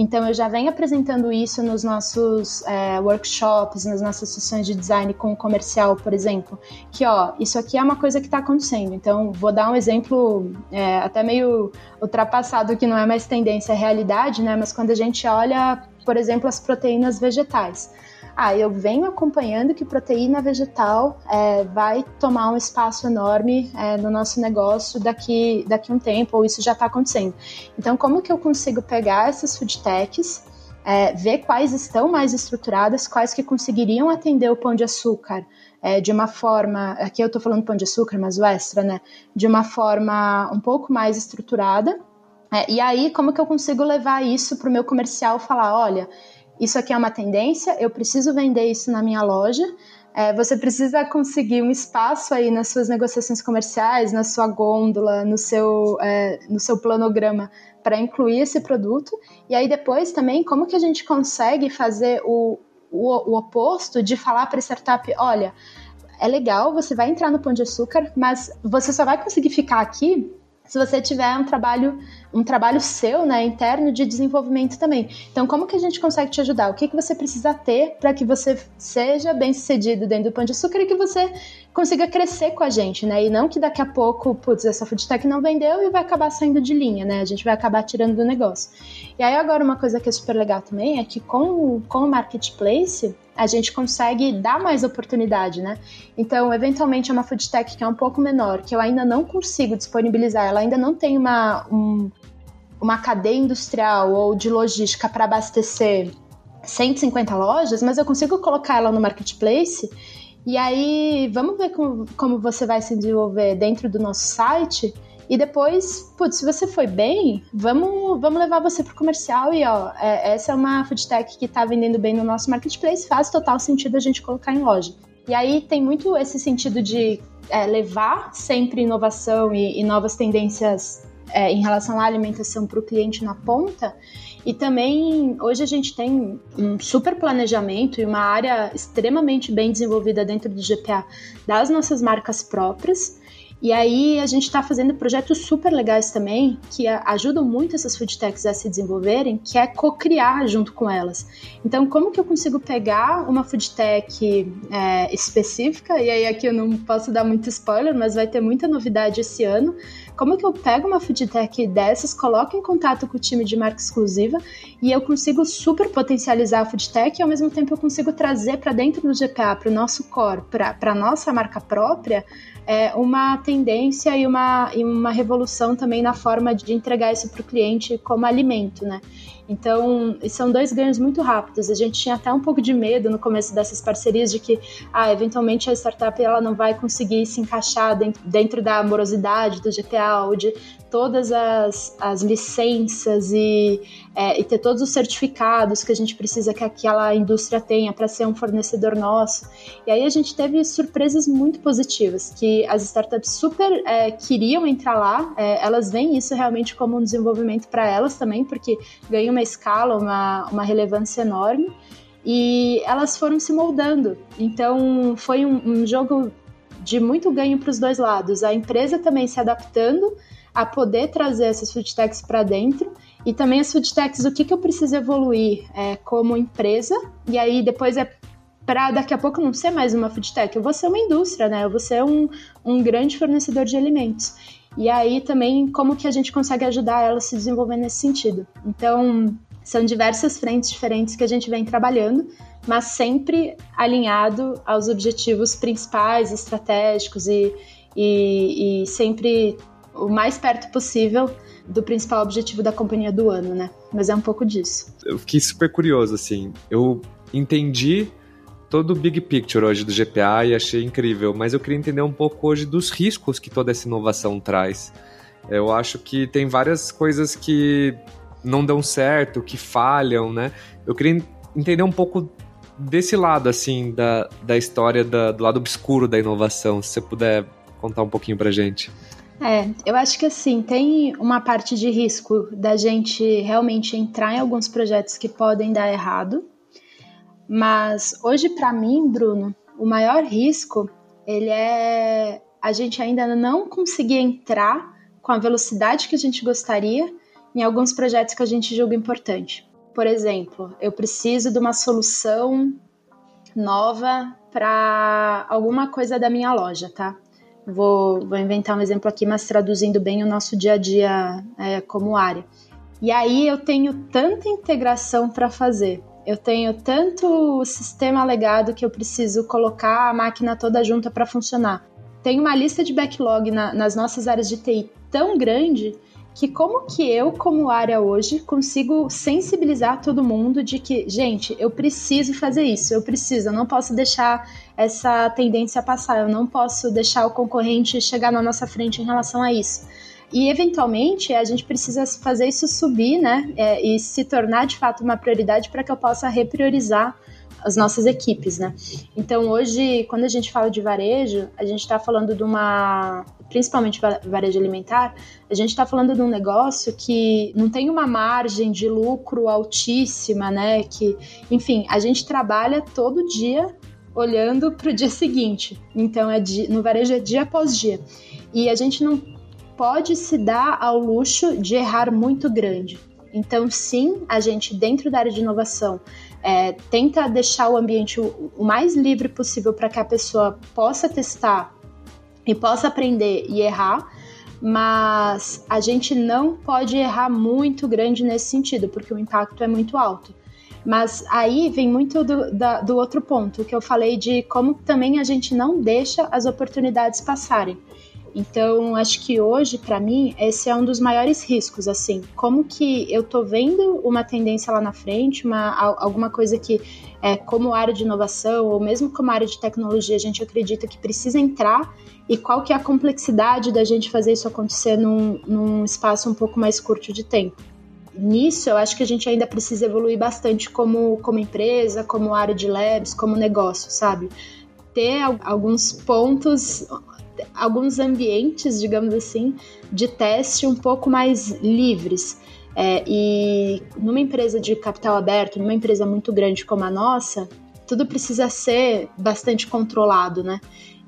então, eu já venho apresentando isso nos nossos é, workshops, nas nossas sessões de design com o comercial, por exemplo, que, ó, isso aqui é uma coisa que está acontecendo. Então, vou dar um exemplo é, até meio ultrapassado, que não é mais tendência, é realidade, né? Mas quando a gente olha, por exemplo, as proteínas vegetais. Ah, eu venho acompanhando que proteína vegetal é, vai tomar um espaço enorme é, no nosso negócio daqui, daqui um tempo, ou isso já está acontecendo. Então, como que eu consigo pegar essas food techs, é, ver quais estão mais estruturadas, quais que conseguiriam atender o pão de açúcar é, de uma forma, aqui eu estou falando pão de açúcar, mas o extra, né? De uma forma um pouco mais estruturada. É, e aí, como que eu consigo levar isso para o meu comercial falar, olha, isso aqui é uma tendência, eu preciso vender isso na minha loja. É, você precisa conseguir um espaço aí nas suas negociações comerciais, na sua gôndola, no seu, é, no seu planograma para incluir esse produto. E aí depois também, como que a gente consegue fazer o, o, o oposto de falar para startup, olha, é legal, você vai entrar no Pão de Açúcar, mas você só vai conseguir ficar aqui se você tiver um trabalho, um trabalho seu, né, interno de desenvolvimento também. Então, como que a gente consegue te ajudar? O que, que você precisa ter para que você seja bem sucedido dentro do Pão de Açúcar e que você consiga crescer com a gente, né? E não que daqui a pouco, putz, essa food tech não vendeu e vai acabar saindo de linha, né? A gente vai acabar tirando do negócio. E aí agora uma coisa que é super legal também é que com, com o marketplace a gente consegue dar mais oportunidade, né? Então, eventualmente é uma food tech que é um pouco menor, que eu ainda não consigo disponibilizar, ela ainda não tem uma, um, uma cadeia industrial ou de logística para abastecer 150 lojas, mas eu consigo colocar ela no marketplace e aí, vamos ver como, como você vai se desenvolver dentro do nosso site. E depois, putz, se você foi bem, vamos, vamos levar você pro comercial e ó, é, essa é uma food tech que tá vendendo bem no nosso marketplace, faz total sentido a gente colocar em loja. E aí tem muito esse sentido de é, levar sempre inovação e, e novas tendências é, em relação à alimentação para o cliente na ponta. E também hoje a gente tem um super planejamento e uma área extremamente bem desenvolvida dentro do GPA das nossas marcas próprias. E aí a gente está fazendo projetos super legais também que ajudam muito essas food techs a se desenvolverem, que é co-criar junto com elas. Então, como que eu consigo pegar uma food tech é, específica? E aí aqui eu não posso dar muito spoiler, mas vai ter muita novidade esse ano como que eu pego uma foodtech dessas, coloco em contato com o time de marca exclusiva e eu consigo super potencializar a foodtech e ao mesmo tempo eu consigo trazer para dentro do GPA, para o nosso core, para a nossa marca própria, é, uma tendência e uma, e uma revolução também na forma de entregar isso para o cliente como alimento, né? Então, são dois ganhos muito rápidos. A gente tinha até um pouco de medo no começo dessas parcerias de que, ah, eventualmente a startup ela não vai conseguir se encaixar dentro, da amorosidade do GPA ou de todas as, as licenças e, é, e ter todos os certificados que a gente precisa que aquela indústria tenha para ser um fornecedor nosso. E aí a gente teve surpresas muito positivas, que as startups super é, queriam entrar lá, é, elas veem isso realmente como um desenvolvimento para elas também, porque ganha uma escala, uma, uma relevância enorme. E elas foram se moldando. Então, foi um, um jogo de muito ganho para os dois lados. A empresa também se adaptando a poder trazer essas food techs para dentro e também as food techs, o que, que eu preciso evoluir é, como empresa, e aí depois é para daqui a pouco não ser mais uma food tech, eu vou ser uma indústria, né? Eu vou ser um, um grande fornecedor de alimentos. E aí também como que a gente consegue ajudar ela a se desenvolver nesse sentido. Então, são diversas frentes diferentes que a gente vem trabalhando, mas sempre alinhado aos objetivos principais, estratégicos e, e, e sempre o mais perto possível do principal objetivo da companhia do ano, né? Mas é um pouco disso. Eu fiquei super curioso, assim. Eu entendi todo o big picture hoje do GPA e achei incrível, mas eu queria entender um pouco hoje dos riscos que toda essa inovação traz. Eu acho que tem várias coisas que não dão certo, que falham, né? Eu queria entender um pouco desse lado, assim, da, da história, da, do lado obscuro da inovação, se você puder contar um pouquinho pra gente. É, eu acho que assim, tem uma parte de risco da gente realmente entrar em alguns projetos que podem dar errado, mas hoje para mim, Bruno, o maior risco, ele é a gente ainda não conseguir entrar com a velocidade que a gente gostaria em alguns projetos que a gente julga importante. Por exemplo, eu preciso de uma solução nova para alguma coisa da minha loja, tá? Vou, vou inventar um exemplo aqui, mas traduzindo bem o nosso dia a dia é, como área. E aí eu tenho tanta integração para fazer, eu tenho tanto sistema legado que eu preciso colocar a máquina toda junta para funcionar. Tem uma lista de backlog na, nas nossas áreas de TI tão grande que como que eu, como área hoje, consigo sensibilizar todo mundo de que, gente, eu preciso fazer isso, eu preciso, eu não posso deixar essa tendência passar, eu não posso deixar o concorrente chegar na nossa frente em relação a isso. E eventualmente a gente precisa fazer isso subir, né? É, e se tornar de fato uma prioridade para que eu possa repriorizar as nossas equipes, né? Então hoje, quando a gente fala de varejo, a gente está falando de uma, principalmente varejo alimentar, a gente está falando de um negócio que não tem uma margem de lucro altíssima, né? Que, enfim, a gente trabalha todo dia olhando para o dia seguinte. Então é no varejo é dia após dia. E a gente não pode se dar ao luxo de errar muito grande. Então, sim, a gente, dentro da área de inovação, é, tenta deixar o ambiente o, mais livre possível para que a pessoa possa testar e possa aprender e errar, mas a gente não pode errar muito grande nesse sentido, porque o impacto é muito alto. Mas aí vem muito do, da, do outro ponto, que eu falei de como também a gente não deixa as oportunidades passarem. Então, acho que hoje, para mim, esse é um dos maiores riscos, assim. Como que eu tô vendo uma tendência lá na frente, uma, alguma coisa que, é, como área de inovação, ou mesmo como área de tecnologia, a gente acredita que precisa entrar, e qual que é a complexidade da gente fazer isso acontecer num, num espaço um pouco mais curto de tempo. Nisso, eu acho que a gente ainda precisa evoluir bastante como, como empresa, como área de labs, como negócio, sabe? ter alguns pontos alguns ambientes, digamos assim, de teste um pouco mais livres. É, e numa empresa de capital aberto, numa empresa muito grande como a nossa, tudo precisa ser bastante controlado, né?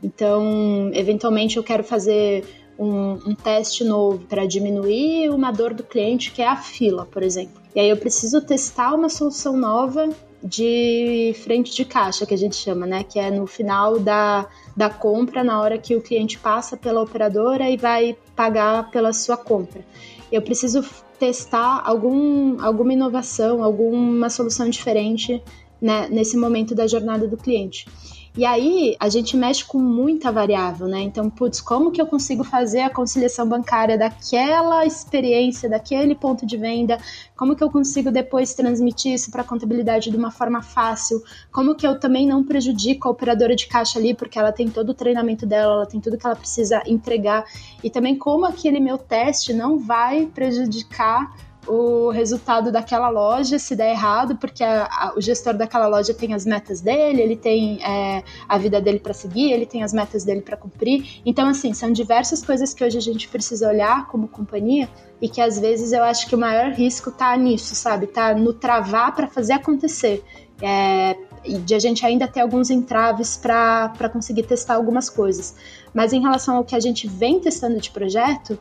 Então, eventualmente, eu quero fazer um, um teste novo para diminuir uma dor do cliente, que é a fila, por exemplo. E aí eu preciso testar uma solução nova de frente de caixa, que a gente chama, né? Que é no final da, da compra, na hora que o cliente passa pela operadora e vai pagar pela sua compra. Eu preciso testar algum, alguma inovação, alguma solução diferente né, nesse momento da jornada do cliente. E aí a gente mexe com muita variável, né? Então, putz, como que eu consigo fazer a conciliação bancária daquela experiência, daquele ponto de venda? Como que eu consigo depois transmitir isso para a contabilidade de uma forma fácil? Como que eu também não prejudico a operadora de caixa ali, porque ela tem todo o treinamento dela, ela tem tudo que ela precisa entregar. E também como aquele meu teste não vai prejudicar o resultado daquela loja se der errado, porque a, a, o gestor daquela loja tem as metas dele, ele tem é, a vida dele para seguir, ele tem as metas dele para cumprir. Então, assim, são diversas coisas que hoje a gente precisa olhar como companhia e que às vezes eu acho que o maior risco tá nisso, sabe? Tá no travar para fazer acontecer. É, de a gente ainda ter alguns entraves para conseguir testar algumas coisas. Mas em relação ao que a gente vem testando de projeto,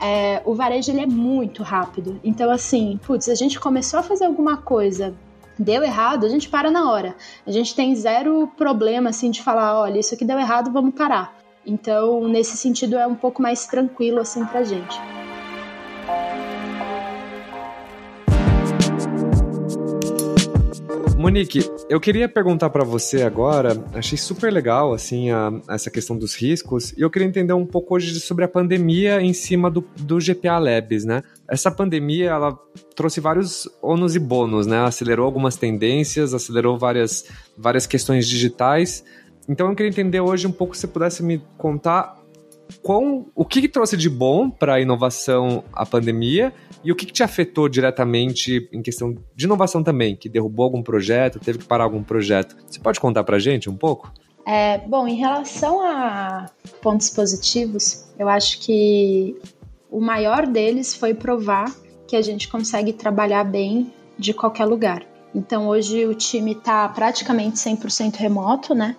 é, o varejo ele é muito rápido. Então, assim, putz, a gente começou a fazer alguma coisa, deu errado, a gente para na hora. A gente tem zero problema, assim, de falar, olha, isso aqui deu errado, vamos parar. Então, nesse sentido, é um pouco mais tranquilo, assim, pra gente. Monique, Eu queria perguntar para você agora, achei super legal assim a, essa questão dos riscos e eu queria entender um pouco hoje sobre a pandemia em cima do, do GPA Labs, né? Essa pandemia ela trouxe vários ônus e bônus, né? Acelerou algumas tendências, acelerou várias, várias questões digitais. Então eu queria entender hoje um pouco se você pudesse me contar quão, o que, que trouxe de bom para a inovação a pandemia e o que, que, te afetou diretamente em questão de inovação também, que derrubou algum projeto, teve que parar algum projeto. Você pode contar para a gente um pouco? É, bom, em relação a pontos positivos, eu acho que o maior deles foi provar que a gente consegue trabalhar bem de qualquer lugar. Então hoje o time está praticamente 100% remoto, né?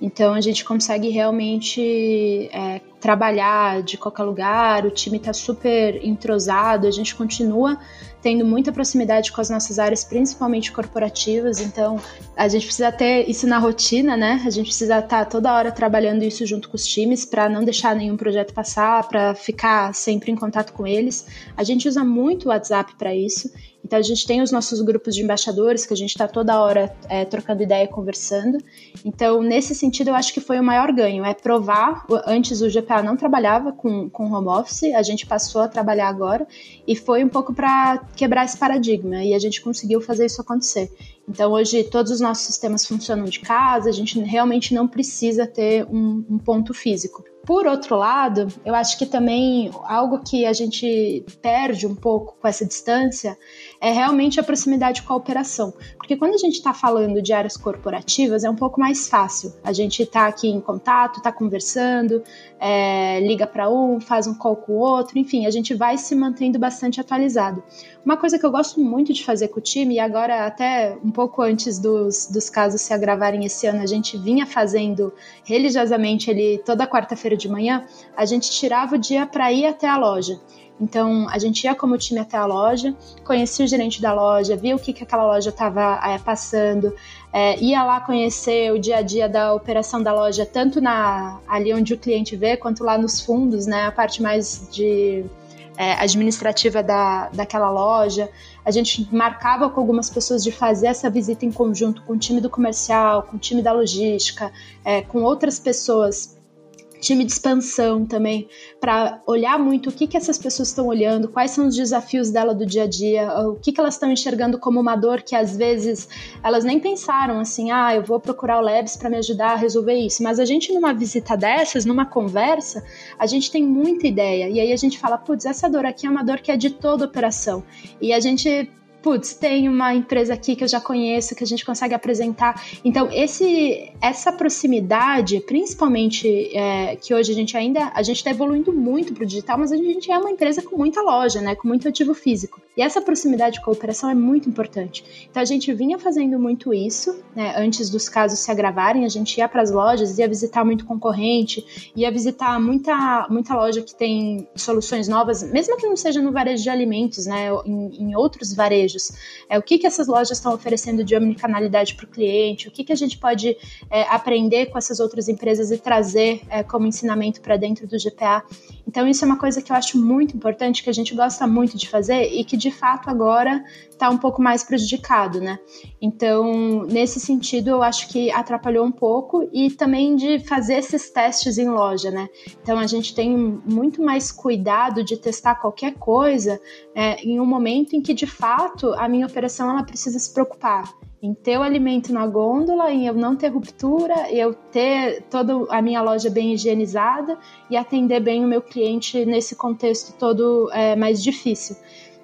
Então a gente consegue realmente é, trabalhar de qualquer lugar, o time está super entrosado, a gente continua tendo muita proximidade com as nossas áreas, principalmente corporativas, então a gente precisa ter isso na rotina, né? A gente precisa estar tá toda hora trabalhando isso junto com os times para não deixar nenhum projeto passar, para ficar sempre em contato com eles. A gente usa muito o WhatsApp para isso então a gente tem os nossos grupos de embaixadores que a gente está toda hora é, trocando ideia e conversando. Então, nesse sentido, eu acho que foi o maior ganho, é provar. Antes o GPA não trabalhava com, com home office, a gente passou a trabalhar agora, e foi um pouco para quebrar esse paradigma, e a gente conseguiu fazer isso acontecer. Então, hoje, todos os nossos sistemas funcionam de casa, a gente realmente não precisa ter um, um ponto físico. Por outro lado, eu acho que também algo que a gente perde um pouco com essa distância é realmente a proximidade com a operação. Porque quando a gente está falando de áreas corporativas, é um pouco mais fácil. A gente está aqui em contato, está conversando, é, liga para um, faz um call com o outro, enfim, a gente vai se mantendo bastante atualizado. Uma coisa que eu gosto muito de fazer com o time, e agora até um pouco antes dos, dos casos se agravarem esse ano, a gente vinha fazendo religiosamente ele toda quarta-feira de manhã, a gente tirava o dia para ir até a loja. Então, a gente ia como time até a loja, conhecia o gerente da loja, via o que, que aquela loja estava é, passando, é, ia lá conhecer o dia a dia da operação da loja, tanto na ali onde o cliente vê, quanto lá nos fundos, né, a parte mais de é, administrativa da, daquela loja. A gente marcava com algumas pessoas de fazer essa visita em conjunto com o time do comercial, com o time da logística, com outras pessoas time de expansão também, para olhar muito o que, que essas pessoas estão olhando, quais são os desafios dela do dia a dia, o que, que elas estão enxergando como uma dor que às vezes elas nem pensaram assim, ah, eu vou procurar o Labs para me ajudar a resolver isso. Mas a gente, numa visita dessas, numa conversa, a gente tem muita ideia. E aí a gente fala, putz, essa dor aqui é uma dor que é de toda operação. E a gente putz, tem uma empresa aqui que eu já conheço, que a gente consegue apresentar. Então, esse, essa proximidade, principalmente é, que hoje a gente ainda, a gente está evoluindo muito para o digital, mas a gente é uma empresa com muita loja, né, com muito ativo físico. E essa proximidade com a operação é muito importante. Então, a gente vinha fazendo muito isso, né, antes dos casos se agravarem, a gente ia para as lojas, ia visitar muito concorrente, ia visitar muita, muita loja que tem soluções novas, mesmo que não seja no varejo de alimentos, né, em, em outros varejos É, o que, que essas lojas estão oferecendo de omnicanalidade para o cliente, o que, que a gente pode é, aprender com essas outras empresas e trazer é, como ensinamento para dentro do GPA. Então, isso é uma coisa que eu acho muito importante, que a gente gosta muito de fazer e que de fato agora está um pouco mais prejudicado, né? Então, nesse sentido, eu acho que atrapalhou um pouco e também de fazer esses testes em loja, né? Então, a gente tem muito mais cuidado de testar qualquer coisa é, em um momento em que de fato a minha operação ela precisa se preocupar em ter o alimento na gôndola, em eu não ter ruptura, eu ter toda a minha loja bem higienizada e atender bem o meu cliente nesse contexto todo é, mais difícil.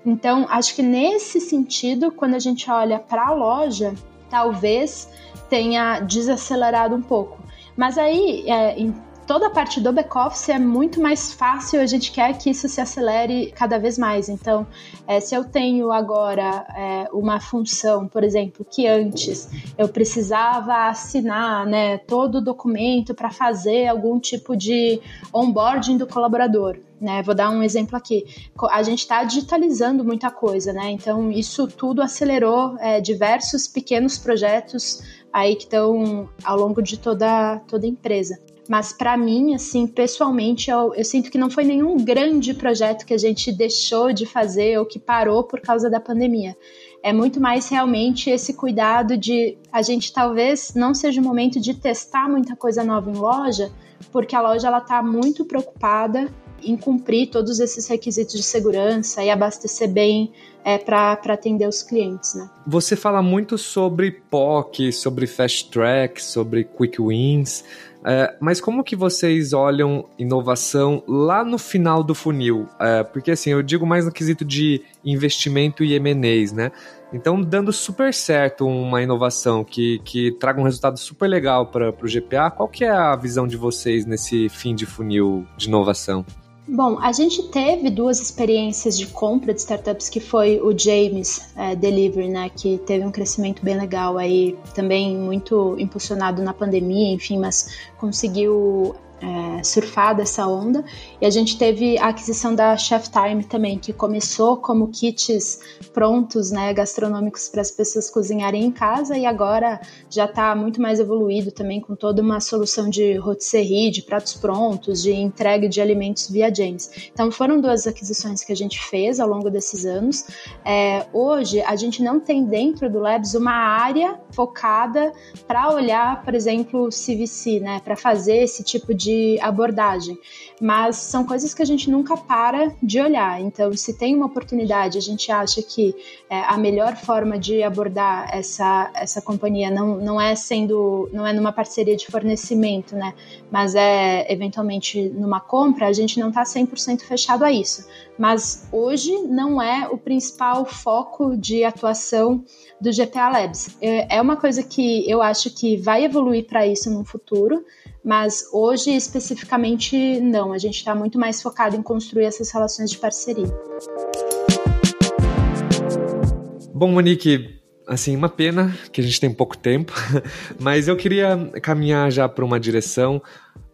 Então, acho que nesse sentido, quando a gente olha para a loja, talvez tenha desacelerado um pouco. Mas aí, é, toda a parte do back-office é muito mais fácil, a gente quer que isso se acelere cada vez mais. Então, é, se eu tenho agora é, uma função, por exemplo, que antes eu precisava assinar né, todo o documento para fazer algum tipo de onboarding do colaborador. Né, vou dar um exemplo aqui. A gente está digitalizando muita coisa, né? Então, isso tudo acelerou é, diversos pequenos projetos aí que estão ao longo de toda, toda a empresa. Mas para mim, assim, pessoalmente, eu, eu, sinto que não foi nenhum grande projeto que a gente deixou de fazer ou que parou por causa da pandemia. é muito mais realmente esse cuidado de a gente talvez não seja o momento de testar muita coisa nova em loja, porque a loja ela está muito preocupada em cumprir todos esses requisitos de segurança e abastecer bem é, para atender os clientes. Né? Você fala muito sobre POC, sobre Fast Track, sobre Quick Wins, é, mas como que vocês olham inovação lá no final do funil? É, porque assim, eu digo mais no quesito de investimento e M&As, né? Então, dando super certo uma inovação que, que traga um resultado super legal para o GPA, qual que é a visão de vocês nesse fim de funil de inovação? Bom, a gente teve duas experiências de compra de startups que foi o James é, Delivery, né, que teve um crescimento bem legal aí, também muito impulsionado na pandemia, enfim, mas conseguiu é, surfar dessa onda. E a gente teve a aquisição da Chef Time também, que começou como kits prontos, né, gastronômicos para as pessoas cozinharem em casa e agora já está muito mais evoluído também com toda uma solução de rotisserie, de pratos prontos, de entrega de alimentos via James. Então foram duas aquisições que a gente fez ao longo desses anos. É, hoje a gente não tem dentro do Labs uma área focada para olhar, por exemplo, CVC, né, para fazer esse tipo de de abordagem, mas são coisas que a gente nunca para de olhar. Então, se tem uma oportunidade, a gente acha que é, a melhor forma de abordar essa, essa companhia não, não é sendo, não é numa parceria de fornecimento, né? Mas é eventualmente numa compra, a gente não está 100% fechado a isso. Mas hoje não é o principal foco de atuação do GPA Labs. É, é uma coisa que eu acho que vai evoluir para isso no futuro, mas hoje especificamente não. A gente está muito mais focado em construir essas relações de parceria. Bom, Monique, assim, uma pena que a gente tem pouco tempo, mas eu queria caminhar já para uma direção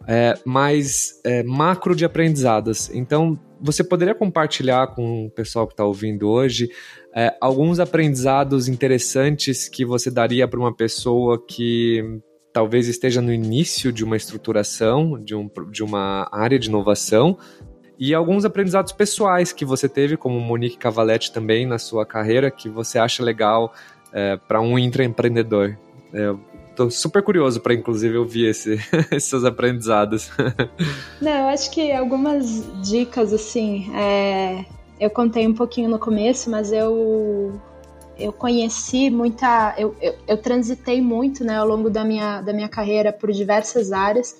é, mais é, macro de aprendizados. Então, você poderia compartilhar com o pessoal que está ouvindo hoje é, alguns aprendizados interessantes que você daria para uma pessoa que talvez esteja no início de uma estruturação, de, um, de uma área de inovação, e alguns aprendizados pessoais que você teve, como Monique Cavaletti também na sua carreira, que você acha legal é, para um intraempreendedor. É, Tô super curioso para, inclusive, ouvir esse, esses aprendizados. Não, eu acho que algumas dicas, assim, é, eu contei um pouquinho no começo, mas eu eu conheci muita, eu, eu, eu, transitei muito, né, ao longo da minha, da minha carreira por diversas áreas.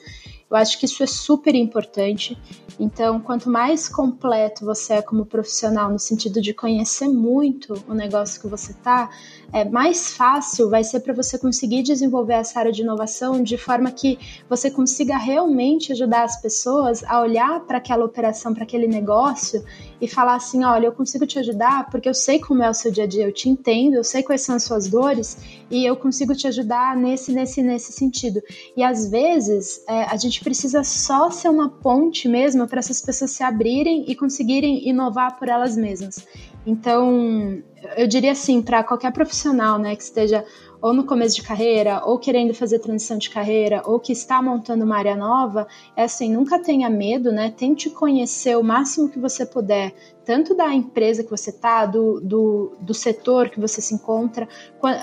Eu acho que isso é super importante. Então, quanto mais completo você é como profissional, no sentido de conhecer muito o negócio que você está é, mais fácil vai ser para você conseguir desenvolver essa área de inovação de forma que você consiga realmente ajudar as pessoas a olhar para aquela operação, para aquele negócio e falar assim: olha, eu consigo te ajudar porque eu sei como é o seu dia a dia, eu te entendo, eu sei quais são as suas dores e eu consigo te ajudar nesse, nesse, nesse sentido. E às vezes é, a gente precisa só ser uma ponte mesmo para essas pessoas se abrirem e conseguirem inovar por elas mesmas. Então, eu diria assim, para qualquer profissional, né, que esteja ou no começo de carreira, ou querendo fazer transição de carreira, ou que está montando uma área nova, é assim, nunca tenha medo, né? Tente conhecer o máximo que você puder tanto da empresa que você está, do, do, do, setor que você se encontra.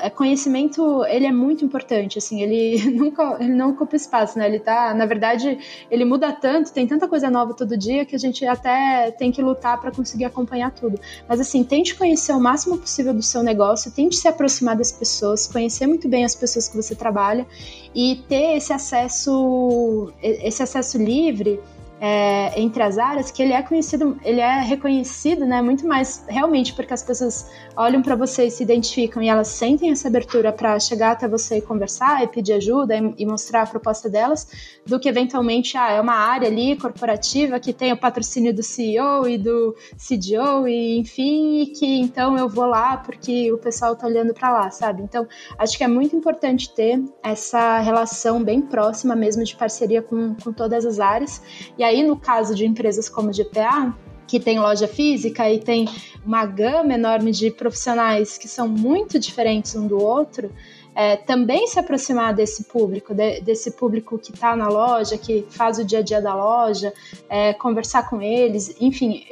É, conhecimento, ele é muito importante, assim, ele nunca, ele não ocupa espaço, né? Ele tá, na verdade, ele muda tanto, tem tanta coisa nova todo dia que a gente até tem que lutar para conseguir acompanhar tudo. Mas assim, tente conhecer o máximo possível do seu negócio, tente se aproximar das pessoas, conhecer muito bem as pessoas que você trabalha e ter esse acesso, esse acesso livre é, entre as áreas que ele é conhecido, ele é reconhecido, né, muito mais realmente porque as pessoas olham para você e se identificam e elas sentem essa abertura para chegar até você e conversar e pedir ajuda e, e, mostrar a proposta delas, do que eventualmente ah, é uma área ali corporativa que tem o patrocínio do CEO e do CDO e enfim, e que então eu vou lá porque o pessoal tá olhando para lá, sabe? Então, acho que é muito importante ter essa relação bem próxima mesmo de parceria com, com todas as áreas. E aí, no caso de empresas como a GPA, que tem loja física e tem uma gama enorme de profissionais que são muito diferentes um do outro, é, também se aproximar desse público, de, desse público que está na loja, que faz o dia a dia da loja, é, conversar com eles, enfim.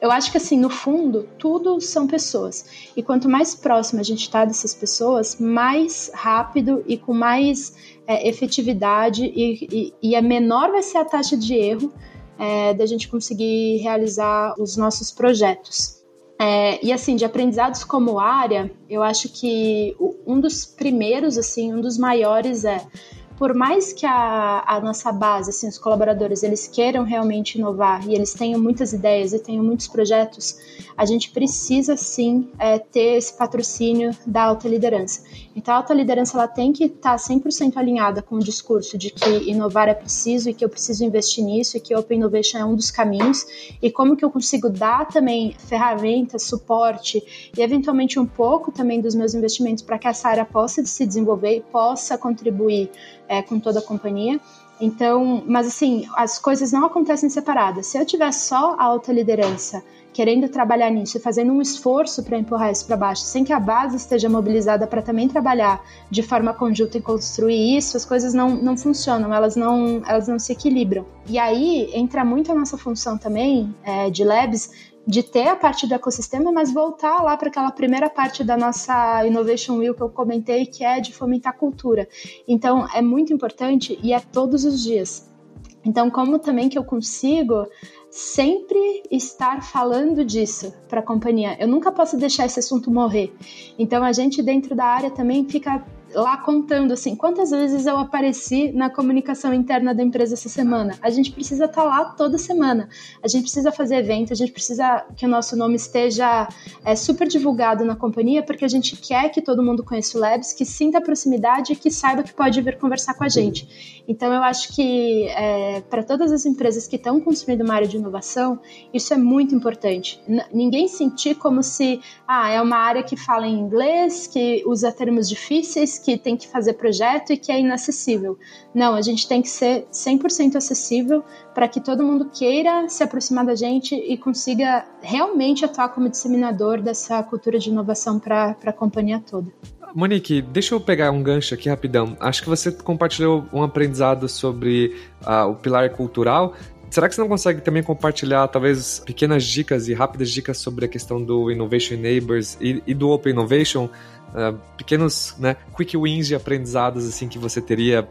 eu acho que assim, no fundo, tudo são pessoas. E quanto mais próximo a gente está dessas pessoas, mais rápido e com mais é, efetividade e, e, e a menor vai ser a taxa de erro é, da gente conseguir realizar os nossos projetos. É, e assim, de aprendizados como área, eu acho que um dos primeiros, assim, um dos maiores é por mais que a, a, nossa base, assim, os colaboradores, eles queiram realmente inovar e eles tenham muitas ideias e tenham muitos projetos, a gente precisa sim é, ter esse patrocínio da alta liderança. Então, a alta liderança ela tem que estar tá 100% alinhada com o discurso de que inovar é preciso e que eu preciso investir nisso e que Open Innovation é um dos caminhos e como que eu consigo dar também ferramentas, suporte e eventualmente um pouco também dos meus investimentos para que essa área possa se desenvolver e possa contribuir é, com toda a companhia. Então, mas assim, as coisas não acontecem separadas. Se eu tiver só a alta liderança querendo trabalhar nisso e fazendo um esforço para empurrar isso para baixo, sem que a base esteja mobilizada para também trabalhar de forma conjunta e construir isso, as coisas não, não funcionam, elas não, elas não se equilibram. E aí entra muito a nossa função também é, de labs de ter a parte do ecossistema, mas voltar lá para aquela primeira parte da nossa Innovation Wheel que eu comentei, que é de fomentar cultura. Então, é muito importante e é todos os dias. Então, como também que eu consigo sempre estar falando disso para a companhia? Eu nunca posso deixar esse assunto morrer. Então, a gente dentro da área também fica lá contando assim, quantas vezes eu apareci na comunicação interna da empresa essa semana. A gente precisa estar tá lá toda semana. A gente precisa fazer evento, a gente precisa que o nosso nome esteja é, super divulgado na companhia, porque a gente quer que todo mundo conheça o Labs, que sinta a proximidade e que saiba que pode vir conversar com a gente. Então eu acho que é, para todas as empresas que estão construindo uma área de inovação, isso é muito importante. N ninguém sentir como se ah, é uma área que fala em inglês, que usa termos difíceis, que tem que fazer projeto e que é inacessível. Não, a gente tem que ser 100% acessível para que todo mundo queira se aproximar da gente e consiga realmente atuar como disseminador dessa cultura de inovação para a companhia toda. Monique, deixa eu pegar um gancho aqui rapidão. Acho que você compartilhou um aprendizado sobre uh, o pilar cultural. Será que você não consegue também compartilhar, talvez, pequenas dicas e rápidas dicas sobre a questão do Innovation Neighbors e, e do Open Innovation? Uh, pequenos, né, quick wins de aprendizados, assim, que você teria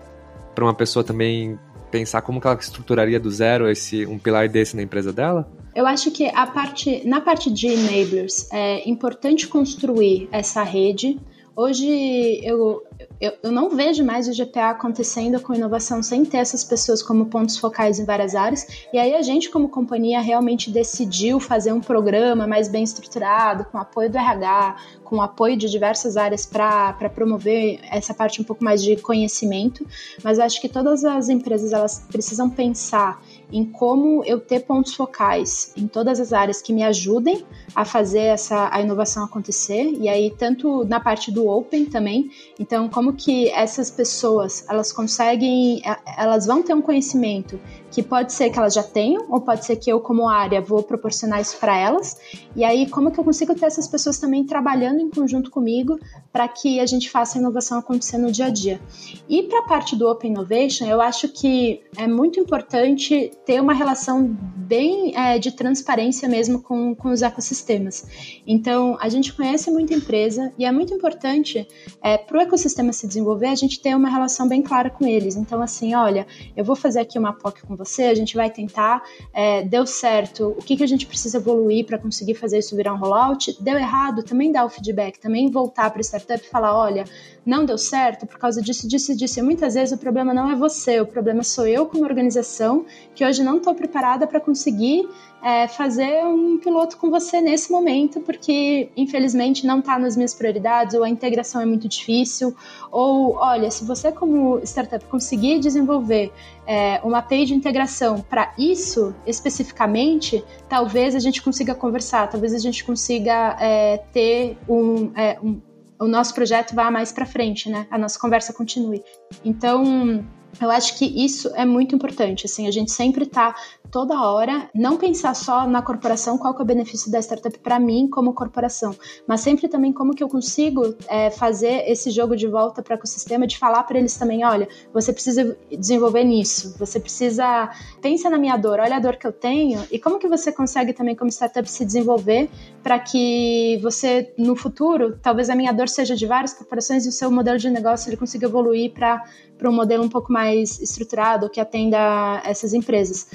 para uma pessoa também pensar como que ela estruturaria do zero esse um pilar desse na empresa dela? Eu acho que a parte, na parte de enablers, é importante construir essa rede Hoje eu, eu, eu, não vejo mais o GPA acontecendo com inovação sem ter essas pessoas como pontos focais em várias áreas. E aí a gente, como companhia, realmente decidiu fazer um programa mais bem estruturado, com apoio do RH, com apoio de diversas áreas para promover essa parte um pouco mais de conhecimento. Mas acho que todas as empresas elas precisam pensar em como eu ter pontos focais em todas as áreas que me ajudem a fazer essa a inovação acontecer e aí tanto na parte do open também então como que essas pessoas elas conseguem elas vão ter um conhecimento que pode ser que elas já tenham, ou pode ser que eu, como área, vou proporcionar isso para elas. E aí, como que eu consigo ter essas pessoas também trabalhando em conjunto comigo para que a gente faça a inovação acontecer no dia a dia? E para a parte do Open Innovation, eu acho que é muito importante ter uma relação bem é, de transparência mesmo com, com os ecossistemas. Então, a gente conhece muita empresa e é muito importante é, para o ecossistema se desenvolver a gente ter uma relação bem clara com eles. Então, assim, olha, eu vou fazer aqui uma POC com você, a gente vai tentar, é, deu certo, o que, que a gente precisa evoluir para conseguir fazer isso virar um rollout, deu errado, também dá o feedback, também voltar para a startup e falar, olha, não deu certo por causa disso, disso, disso. E muitas vezes o problema não é você, o problema sou eu como organização, que hoje não estou preparada para conseguir é, fazer um piloto com você nesse momento, porque infelizmente não está nas minhas prioridades, ou a integração é muito difícil, ou olha, se você como startup conseguir desenvolver é, uma API de integração para isso especificamente, talvez a gente consiga conversar, talvez a gente consiga é, ter um, é, um o nosso projeto vá mais para frente, né? A nossa conversa continue. Então, Eu acho que isso é muito importante, assim, a gente sempre tá toda hora, não pensar só na corporação, qual que é o benefício da startup para mim como corporação, mas sempre também como que eu consigo é, fazer esse jogo de volta para o ecossistema, de falar para eles também, olha, você precisa desenvolver nisso, você precisa, pensa na minha dor, olha a dor que eu tenho e como que você consegue também como startup se desenvolver para que você, no futuro, talvez a minha dor seja de várias corporações e o seu modelo de negócio ele consiga evoluir para um modelo um pouco mais estruturado que atenda essas empresas.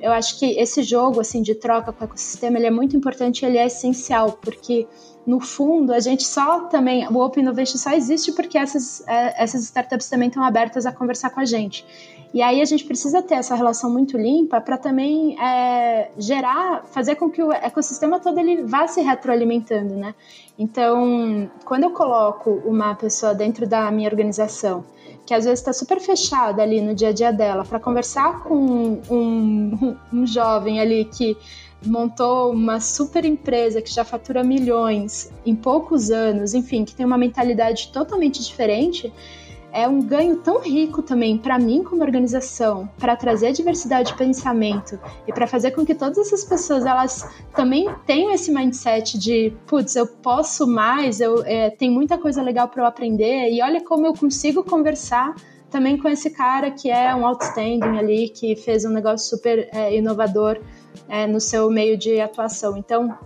Eu acho que esse jogo assim de troca com o ecossistema ele é muito importante, ele é essencial, porque no fundo a gente só também o Open Innovation só existe porque essas é, essas startups também estão abertas a conversar com a gente. E aí a gente precisa ter essa relação muito limpa para também é, gerar, fazer com que o ecossistema todo ele vá se retroalimentando, né? Então, quando eu coloco uma pessoa dentro da minha organização que às vezes está super fechada ali no dia a dia dela, para conversar com um, um jovem ali que montou uma super empresa que já fatura milhões em poucos anos, enfim, que tem uma mentalidade totalmente diferente, é um ganho tão rico também para mim como organização, para trazer diversidade de pensamento e para fazer com que todas essas pessoas elas também tenham esse mindset de, putz, eu posso mais, eu é, tem muita coisa legal para eu aprender e olha como eu consigo conversar também com esse cara que é um outstanding ali, que fez um negócio super é, inovador é, no seu meio de atuação. Então,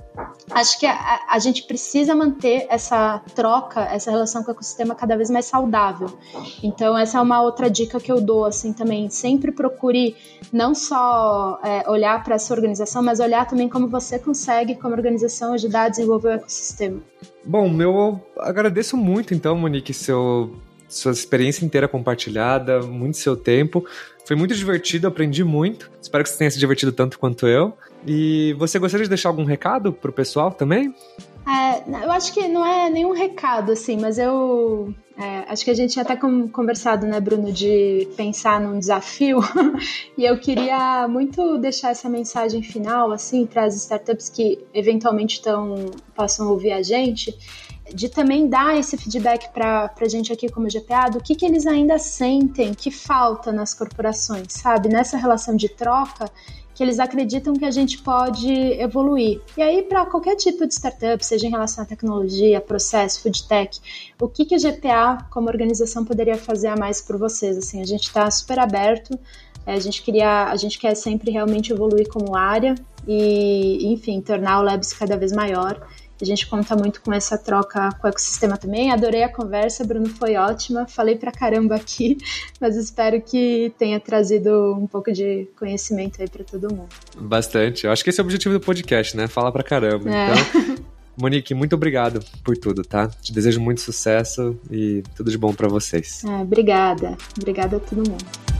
acho que a, a, gente precisa manter essa troca, essa relação com o ecossistema cada vez mais saudável. Então, essa é uma outra dica que eu dou, assim, também. Sempre procure não só é, olhar para essa organização, mas olhar também como você consegue, como organização, ajudar a desenvolver o ecossistema. Bom, eu agradeço muito, então, Monique, seu sua experiência inteira compartilhada, muito seu tempo. Foi muito divertido, aprendi muito. Espero que você tenha se divertido tanto quanto eu. E você gostaria de deixar algum recado pro pessoal também? É, eu acho que não é nenhum recado, assim, mas eu é, acho que a gente tinha até conversado, né, Bruno, de pensar num desafio. e eu queria muito deixar essa mensagem final, assim, para as startups que eventualmente tão, possam ouvir a gente de também dar esse feedback para a gente aqui como GPA do que, que eles ainda sentem que falta nas corporações, sabe? Nessa relação de troca, que eles acreditam que a gente pode evoluir. E aí, para qualquer tipo de startup, seja em relação à tecnologia, processo, food tech, o que, que a GPA, como organização, poderia fazer a mais por vocês? Assim, a gente está super aberto. É, a gente queria, a gente quer sempre realmente evoluir como área e, enfim, tornar o Labs cada vez maior. A gente conta muito com essa troca com o ecossistema também. Adorei a conversa, Bruno, foi ótima. Falei pra caramba aqui, mas espero que tenha trazido um pouco de conhecimento aí para todo mundo. Bastante. Eu acho que esse é o objetivo do podcast, né? Falar pra caramba. É. Então, Monique, muito obrigado por tudo, tá? Te desejo muito sucesso e tudo de bom para vocês. É, obrigada. Obrigada a todo mundo.